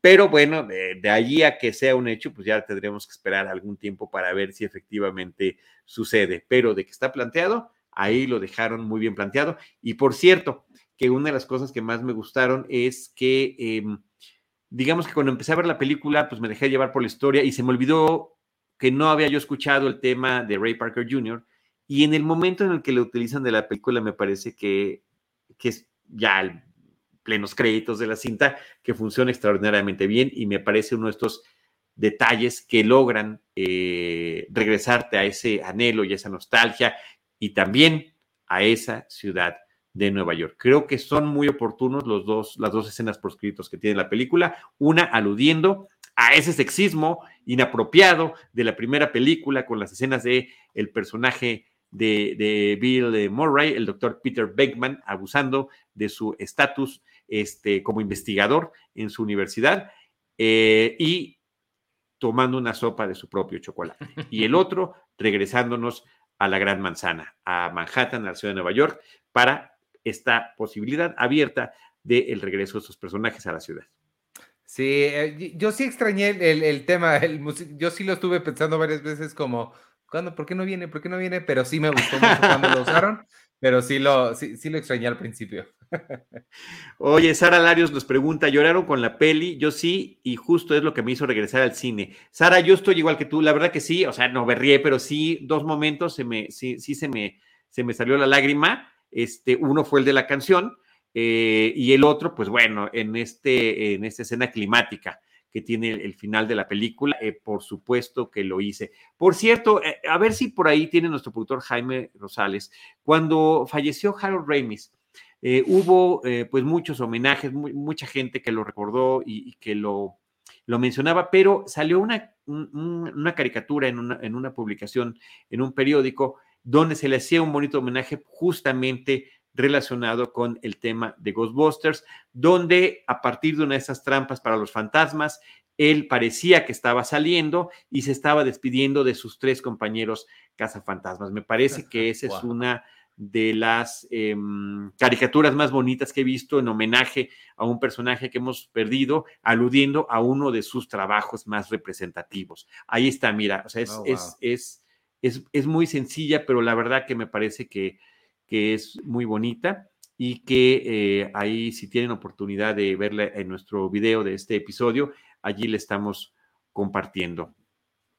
Pero bueno, de, allí a que sea un hecho, pues ya tendremos que esperar algún tiempo para ver si efectivamente sucede. Pero de que está planteado, ahí lo dejaron muy bien planteado. Y por cierto, que una de las cosas que más me gustaron es que, em, digamos que cuando empecé a ver la película, pues me dejé llevar por la historia y se me olvidó que no había yo escuchado el tema de Ray Parker Jr. Y en el momento en el que lo utilizan de la película, me parece que, que es ya el plenos créditos de la cinta, que funciona extraordinariamente bien y me parece uno de estos detalles que logran eh, regresarte a ese anhelo y esa nostalgia y también a esa ciudad de Nueva York. Creo que son muy oportunos los dos, las dos escenas por escritos que tiene la película, una aludiendo a ese sexismo inapropiado de la primera película con las escenas de el personaje de, de Bill Murray, el doctor Peter Beckman, abusando de su estatus este, como investigador en su universidad eh, y tomando una sopa de su propio chocolate. Y el otro regresándonos a la Gran Manzana, a Manhattan, a la ciudad de Nueva York, para esta posibilidad abierta del regreso de sus personajes a la ciudad. Sí, eh, yo sí extrañé el, tema, el, yo sí lo estuve pensando varias veces como, ¿cuándo? ¿Por qué no viene? ¿Por qué no viene? Pero sí me gustó mucho cuando lo usaron, pero sí lo, sí, sí lo extrañé al principio. Oye, Sara Larios nos pregunta, ¿lloraron con la peli? Yo sí, y justo es lo que me hizo regresar al cine. Sara, yo estoy igual que tú, la verdad que sí, o sea, no berrié, pero sí, dos momentos se me, sí, sí se me, se me salió la lágrima. Este, uno fue el de la canción, eh, y el otro, pues bueno, en, este, en esta escena climática que tiene el, final de la película, eh, por supuesto que lo hice. Por cierto, eh, a ver si por ahí tiene nuestro productor Jaime Rosales, cuando falleció Harold Ramis, hubo pues muchos homenajes, mucha gente que lo recordó y, que lo, lo, mencionaba, pero salió una, una caricatura en una, en una publicación, en un periódico, donde se le hacía un bonito homenaje justamente relacionado con el tema de Ghostbusters, donde a partir de una de esas trampas para los fantasmas, él parecía que estaba saliendo y se estaba despidiendo de sus tres compañeros cazafantasmas. Me parece que esa es una de las em, caricaturas más bonitas que he visto en homenaje a un personaje que hemos perdido, aludiendo a uno de sus trabajos más representativos. Ahí está, mira, o sea, es, oh, es, es, es, muy sencilla, pero la verdad que me parece que que es muy bonita y que eh, ahí si tienen oportunidad de verla en nuestro video de este episodio, allí le estamos compartiendo.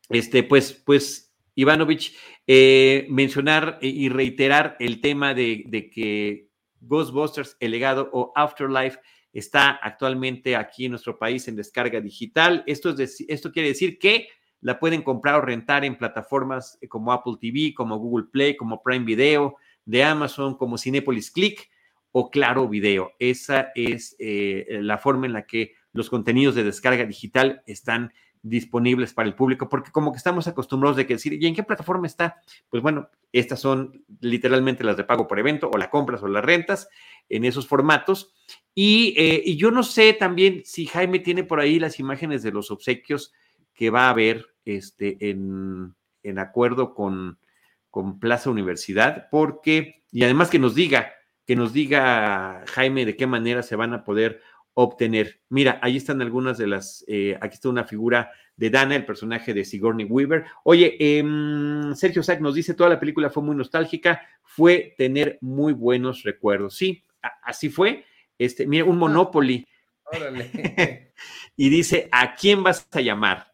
Este, pues, pues, Ivanovich, eh, mencionar y reiterar el tema de, que Ghostbusters, el legado o Afterlife está actualmente aquí en nuestro país en descarga digital. Esto, es esto quiere decir que la pueden comprar o rentar en plataformas como Apple TV, como Google Play, como Prime Video, de Amazon como Cinepolis Click o Claro Video. Esa es eh, la forma en la que los contenidos de descarga digital están disponibles para el público, porque como que estamos acostumbrados de que decir, ¿y en qué plataforma está? Pues bueno, estas son literalmente las de pago por evento, o la compras o las rentas en esos formatos. Y, eh, yo no sé también si Jaime tiene por ahí las imágenes de los obsequios que va a haber este, en, en acuerdo con, con Plaza Universidad, porque, y además que nos diga, que nos diga Jaime de qué manera se van a poder obtener. Mira, ahí están algunas de las, eh, aquí está una figura de Dana, el personaje de Sigourney Weaver. Oye, em, Sergio Sack nos dice, toda la película fue muy nostálgica, fue tener muy buenos recuerdos. Sí, así fue. Este, mira, un ah, Monopoly. y dice, ¿a quién vas a llamar?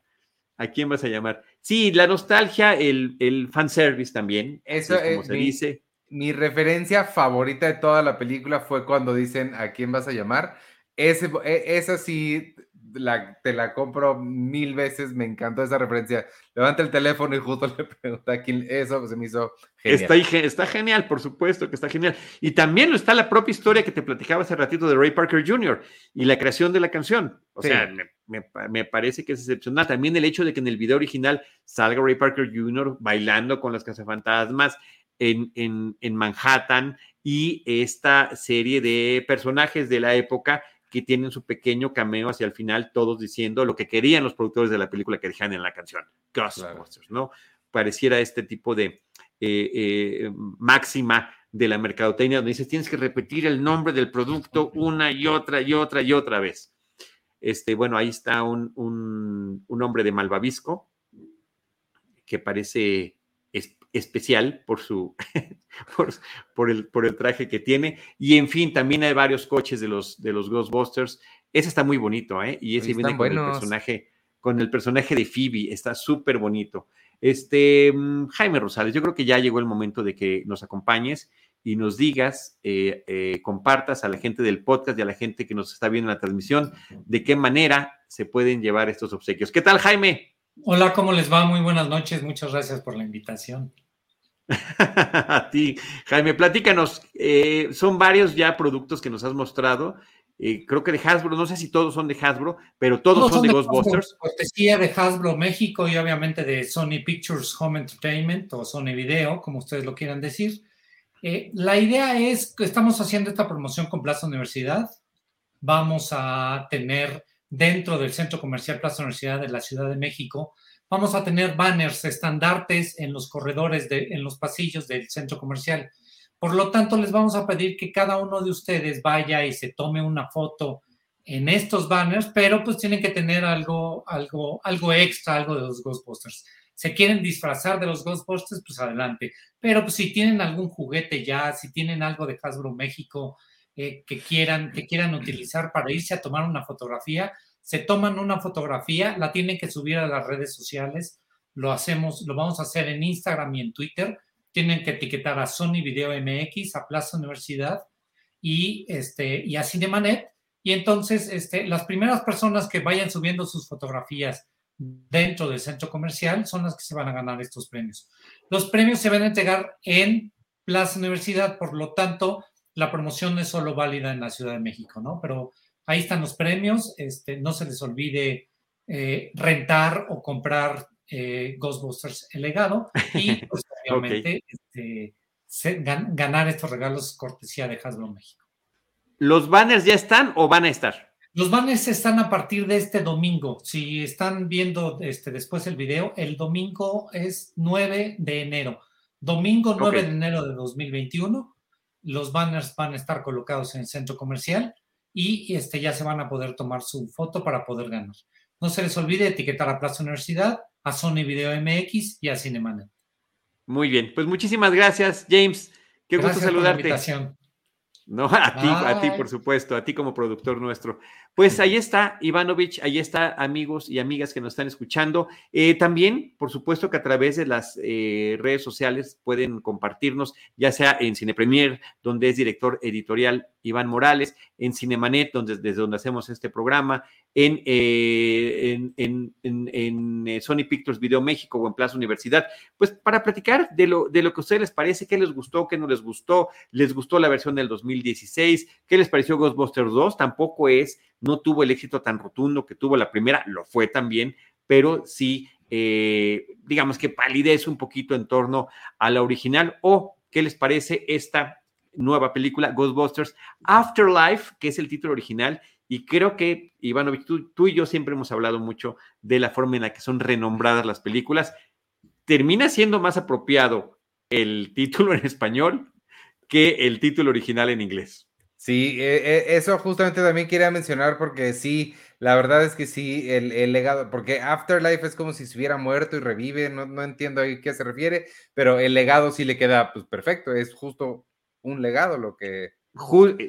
¿A quién vas a llamar? Sí, la nostalgia, el, el fanservice también. Eso es como se dice. Mi referencia favorita de toda la película fue cuando dicen a quién vas a llamar. Ese, e, esa sí, la, te la compro mil veces, me encantó esa referencia. Levanta el teléfono y justo le pregunta quién, eso se me hizo genial. Está, está genial, por supuesto que está genial. Y también está la propia historia que te platicaba hace ratito de Ray Parker Jr. y la creación de la canción. O sea, me, me, parece que es excepcional. También el hecho de que en el video original salga Ray Parker Jr. bailando con las cazafantasmas en, en, en Manhattan y esta serie de personajes de la época que tienen su pequeño cameo hacia el final, todos diciendo lo que querían los productores de la película que dejan en la canción, Ghostbusters, ¿no? Pareciera este tipo de eh, eh, máxima de la mercadotecnia donde dices, tienes que repetir el nombre del producto una y otra y otra y otra vez. Este, bueno, ahí está un, un hombre de malvavisco que parece especial por su por, el, por el traje que tiene y en fin también hay varios coches de los de los Ghostbusters ese está muy bonito ¿eh? y ese viene con el personaje con el personaje de Phoebe está súper bonito este mm, Jaime Rosales yo creo que ya llegó el momento de que nos acompañes y nos digas, eh, eh, compartas a la gente del podcast y a la gente que nos está viendo en la transmisión, de qué manera se pueden llevar estos obsequios. ¿Qué tal, Jaime? Hola, ¿cómo les va? Muy buenas noches. Muchas gracias por la invitación. a ti, Jaime, platícanos. Eh, son varios ya productos que nos has mostrado. Eh, creo que de Hasbro, no sé si todos son de Hasbro, pero todos, son, de, Ghostbusters. Cortesía de Hasbro México y obviamente de Sony Pictures Home Entertainment o Sony Video, como ustedes lo quieran decir. Eh, la idea es que estamos haciendo esta promoción con Plaza Universidad. Vamos a tener dentro del Centro Comercial Plaza Universidad de la Ciudad de México Vamos a tener banners, estandartes en los corredores, de, en los pasillos del centro comercial. Por lo tanto, les vamos a pedir que cada uno de ustedes vaya y se tome una foto en estos banners, pero pues tienen que tener algo, algo, algo extra, algo de los Ghostbusters. Se quieren disfrazar de los Ghostbusters, pues adelante. Pero pues si tienen algún juguete ya, si tienen algo de Hasbro México eh, que, quieran, que quieran utilizar para irse a tomar una fotografía, se toman una fotografía, la tienen que subir a las redes sociales, lo hacemos, lo vamos a hacer en Instagram y en Twitter, tienen que etiquetar a Sony Video MX, a Plaza Universidad y, este, y a Cinemanet, y entonces este, las primeras personas que vayan subiendo sus fotografías dentro del centro comercial son las que se van a ganar estos premios. Los premios se van a entregar en Plaza Universidad, por lo tanto, la promoción es solo válida en la Ciudad de México, ¿no? Pero Ahí están los premios. Este, no se les olvide eh, rentar o comprar eh, Ghostbusters el legado y pues, obviamente este, ganar estos regalos cortesía de Hasbro México. ¿Los banners ya están o van a estar? Los banners están a partir de este domingo. Si están viendo este, después el video, el domingo es 9 de enero. Domingo 9 de enero de 2021. Los banners van a estar colocados en el centro comercial y este, ya se van a poder tomar su foto para poder ganar. No se les olvide etiquetar a Plaza Universidad, a Sony Video MX y a Cinemanet. Muy bien, pues muchísimas gracias, James. Qué gusto saludarte. No, a ti, a ti, por supuesto, a ti como productor nuestro. Pues ahí está, Ivanovich, ahí está, amigos y amigas que nos están escuchando. Eh, también, por supuesto, que a través de las eh, redes sociales pueden compartirnos, ya sea en Cine Premier, donde es director editorial Iván Morales, en Cinemanet, donde, desde donde hacemos este programa, en, eh, en, en, Sony Pictures Video México o en Plaza Universidad, pues para platicar de lo, de lo que a ustedes les parece, qué les gustó, qué no les gustó, les gustó la versión del 2016, qué les pareció Ghostbusters 2, tampoco es no tuvo el éxito tan rotundo que tuvo la primera, lo fue también, pero sí, eh, digamos que palidez un poquito en torno a la original. ¿O qué les parece esta nueva película, Ghostbusters Afterlife, que es el título original? Y creo que, Ivanovich, tú, tú y yo siempre hemos hablado mucho de la forma en la que son renombradas las películas. Termina siendo más apropiado el título en español que el título original en inglés. Sí, e, e, eso justamente también quería mencionar porque sí, la verdad es que sí, el, legado, porque Afterlife es como si se hubiera muerto y revive, no, no entiendo a qué se refiere, pero el legado sí le queda pues perfecto, es justo un legado lo que...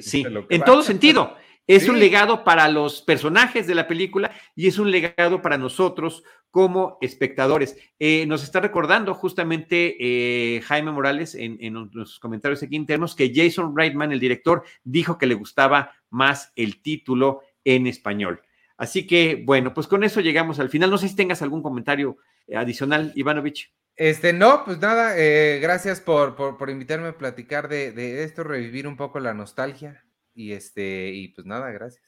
sí, en todo sentido. Es un legado para los personajes de la película y es un legado para nosotros como espectadores. Eh, nos está recordando justamente eh, Jaime Morales en, en, nuestros comentarios aquí internos que Jason Reitman, el director, dijo que le gustaba más el título en español. Así que, bueno, pues con eso llegamos al final. No sé si tengas algún comentario adicional, Ivanovich. Este, no, pues nada, eh, gracias por, por, invitarme a platicar de, esto, revivir un poco la nostalgia. Y este, y pues nada, gracias.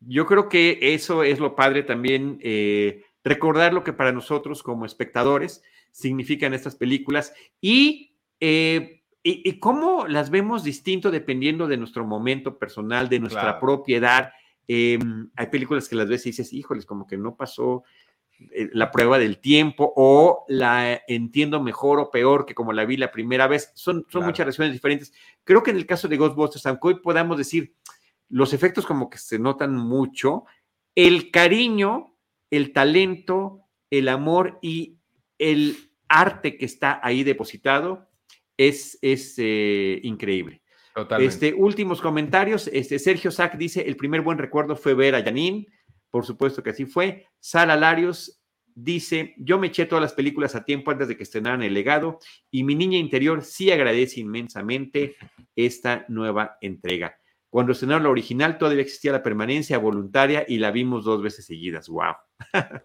Yo creo que eso es lo padre también, eh, recordar lo que para nosotros como espectadores significan estas películas y, eh, y, cómo las vemos distinto dependiendo de nuestro momento personal, de nuestra propiedad. Em, hay películas que las ves y dices, híjoles, como que no pasó la prueba del tiempo o la entiendo mejor o peor que como la vi la primera vez. Son, son muchas reacciones diferentes. Creo que en el caso de Ghostbusters, aunque hoy podamos decir, los efectos como que se notan mucho, el cariño, el talento, el amor y el arte que está ahí depositado es, es eh, increíble. Totalmente. Este, últimos comentarios. Este, Sergio Sack dice: el primer buen recuerdo fue ver a Janine. Por supuesto que así fue. Sara Larios dice, yo me eché todas las películas a tiempo antes de que estrenaran El legado y mi niña interior sí agradece inmensamente esta nueva entrega. Cuando estrenaron la original todavía existía la permanencia voluntaria y la vimos dos veces seguidas. ¡Wow!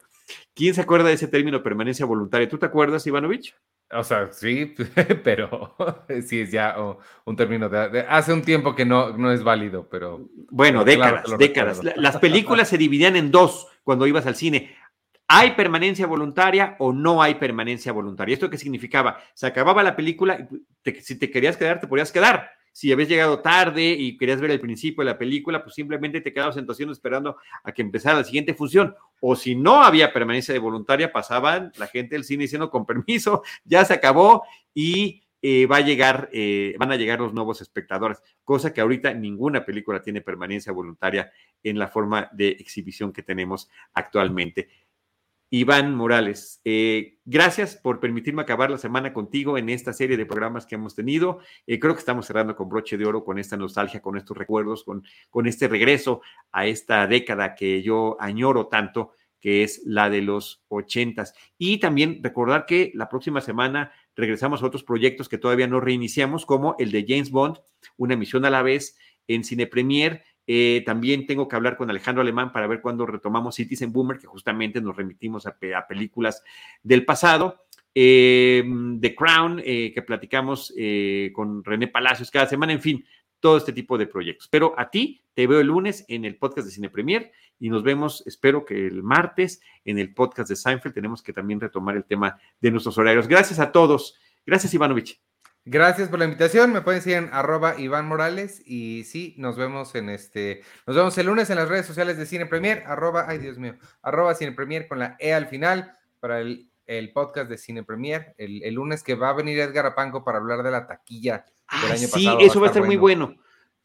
¿Quién se acuerda de ese término permanencia voluntaria? ¿Tú te acuerdas, Ivanovich? O sea, sí, pero sí es ya un término de, hace un tiempo que no, no es válido, pero... Bueno, décadas, décadas. Las películas se dividían en dos cuando ibas al cine. ¿Hay permanencia voluntaria o no hay permanencia voluntaria? ¿Esto qué significaba? Se acababa la película, si te querías quedar, te podías quedar si habías llegado tarde y querías ver el principio de la película, pues simplemente te quedabas en tu esperando a que empezara la siguiente función. O si no había permanencia de voluntaria, pasaban la gente del cine diciendo con permiso, ya se acabó y eh, va a llegar, eh, van a llegar los nuevos espectadores, cosa que ahorita ninguna película tiene permanencia voluntaria en la forma de exhibición que tenemos actualmente. Iván Morales, eh, gracias por permitirme acabar la semana contigo en esta serie de programas que hemos tenido. Eh, creo que estamos cerrando con broche de oro, con esta nostalgia, con estos recuerdos, con, con este regreso a esta década que yo añoro tanto, que es la de los ochentas. Y también recordar que la próxima semana regresamos a otros proyectos que todavía no reiniciamos, como el de James Bond, una emisión a la vez en Cine Premier eh, también tengo que hablar con Alejandro Alemán para ver cuándo retomamos Citizen Boomer, que justamente nos remitimos a, películas del pasado. Eh, The Crown, eh, que platicamos con René Palacios cada semana, en fin, todo este tipo de proyectos. Pero a ti te veo el lunes en el podcast de Cine Premier y nos vemos, espero que el martes en el podcast de Seinfeld. Tenemos que también retomar el tema de nuestros horarios. Gracias a todos. Gracias, Ivanovich. Gracias por la invitación. Me pueden seguir en arroba Iván Morales. Y sí, nos vemos en este. Nos vemos el lunes en las redes sociales de Cine Premier, arroba, ay Dios mío, arroba Cine Premier con la E al final para el, podcast de Cine Premier. El, lunes que va a venir Edgar Apanco para hablar de la taquilla del año pasado. Sí, eso va a, estar muy bueno.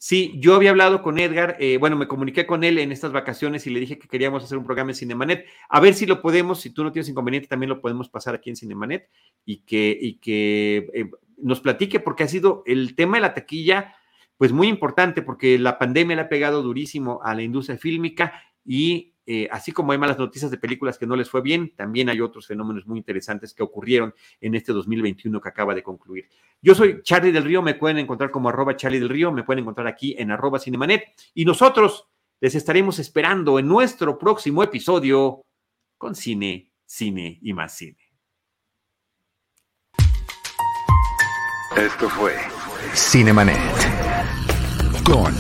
Sí, yo había hablado con Edgar, eh, bueno, me comuniqué con él en estas vacaciones y le dije que queríamos hacer un programa en Cinemanet. A ver si lo podemos, si tú no tienes inconveniente, también lo podemos pasar aquí en Cinemanet y que, y que eh, nos platique, porque ha sido el tema de la taquilla, pues muy importante, porque la pandemia le ha pegado durísimo a la industria fílmica y eh, así como hay malas noticias de películas que no les fue bien, también hay otros fenómenos muy interesantes que ocurrieron en este 2021 que acaba de concluir. Yo soy Charlie del Río, me pueden encontrar como arroba Charlie del Río, me pueden encontrar aquí en arroba Cinemanet y nosotros les estaremos esperando en nuestro próximo episodio con cine, cine y más cine. Esto fue Cinemanet con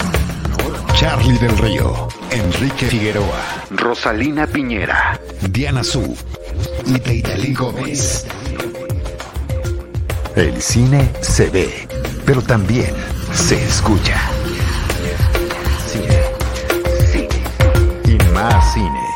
Charlie del Río, Enrique Figueroa, Rosalina Piñera, Diana Su y Teitali Gómez. El cine se ve, pero también se escucha. Cine, cine y más cine.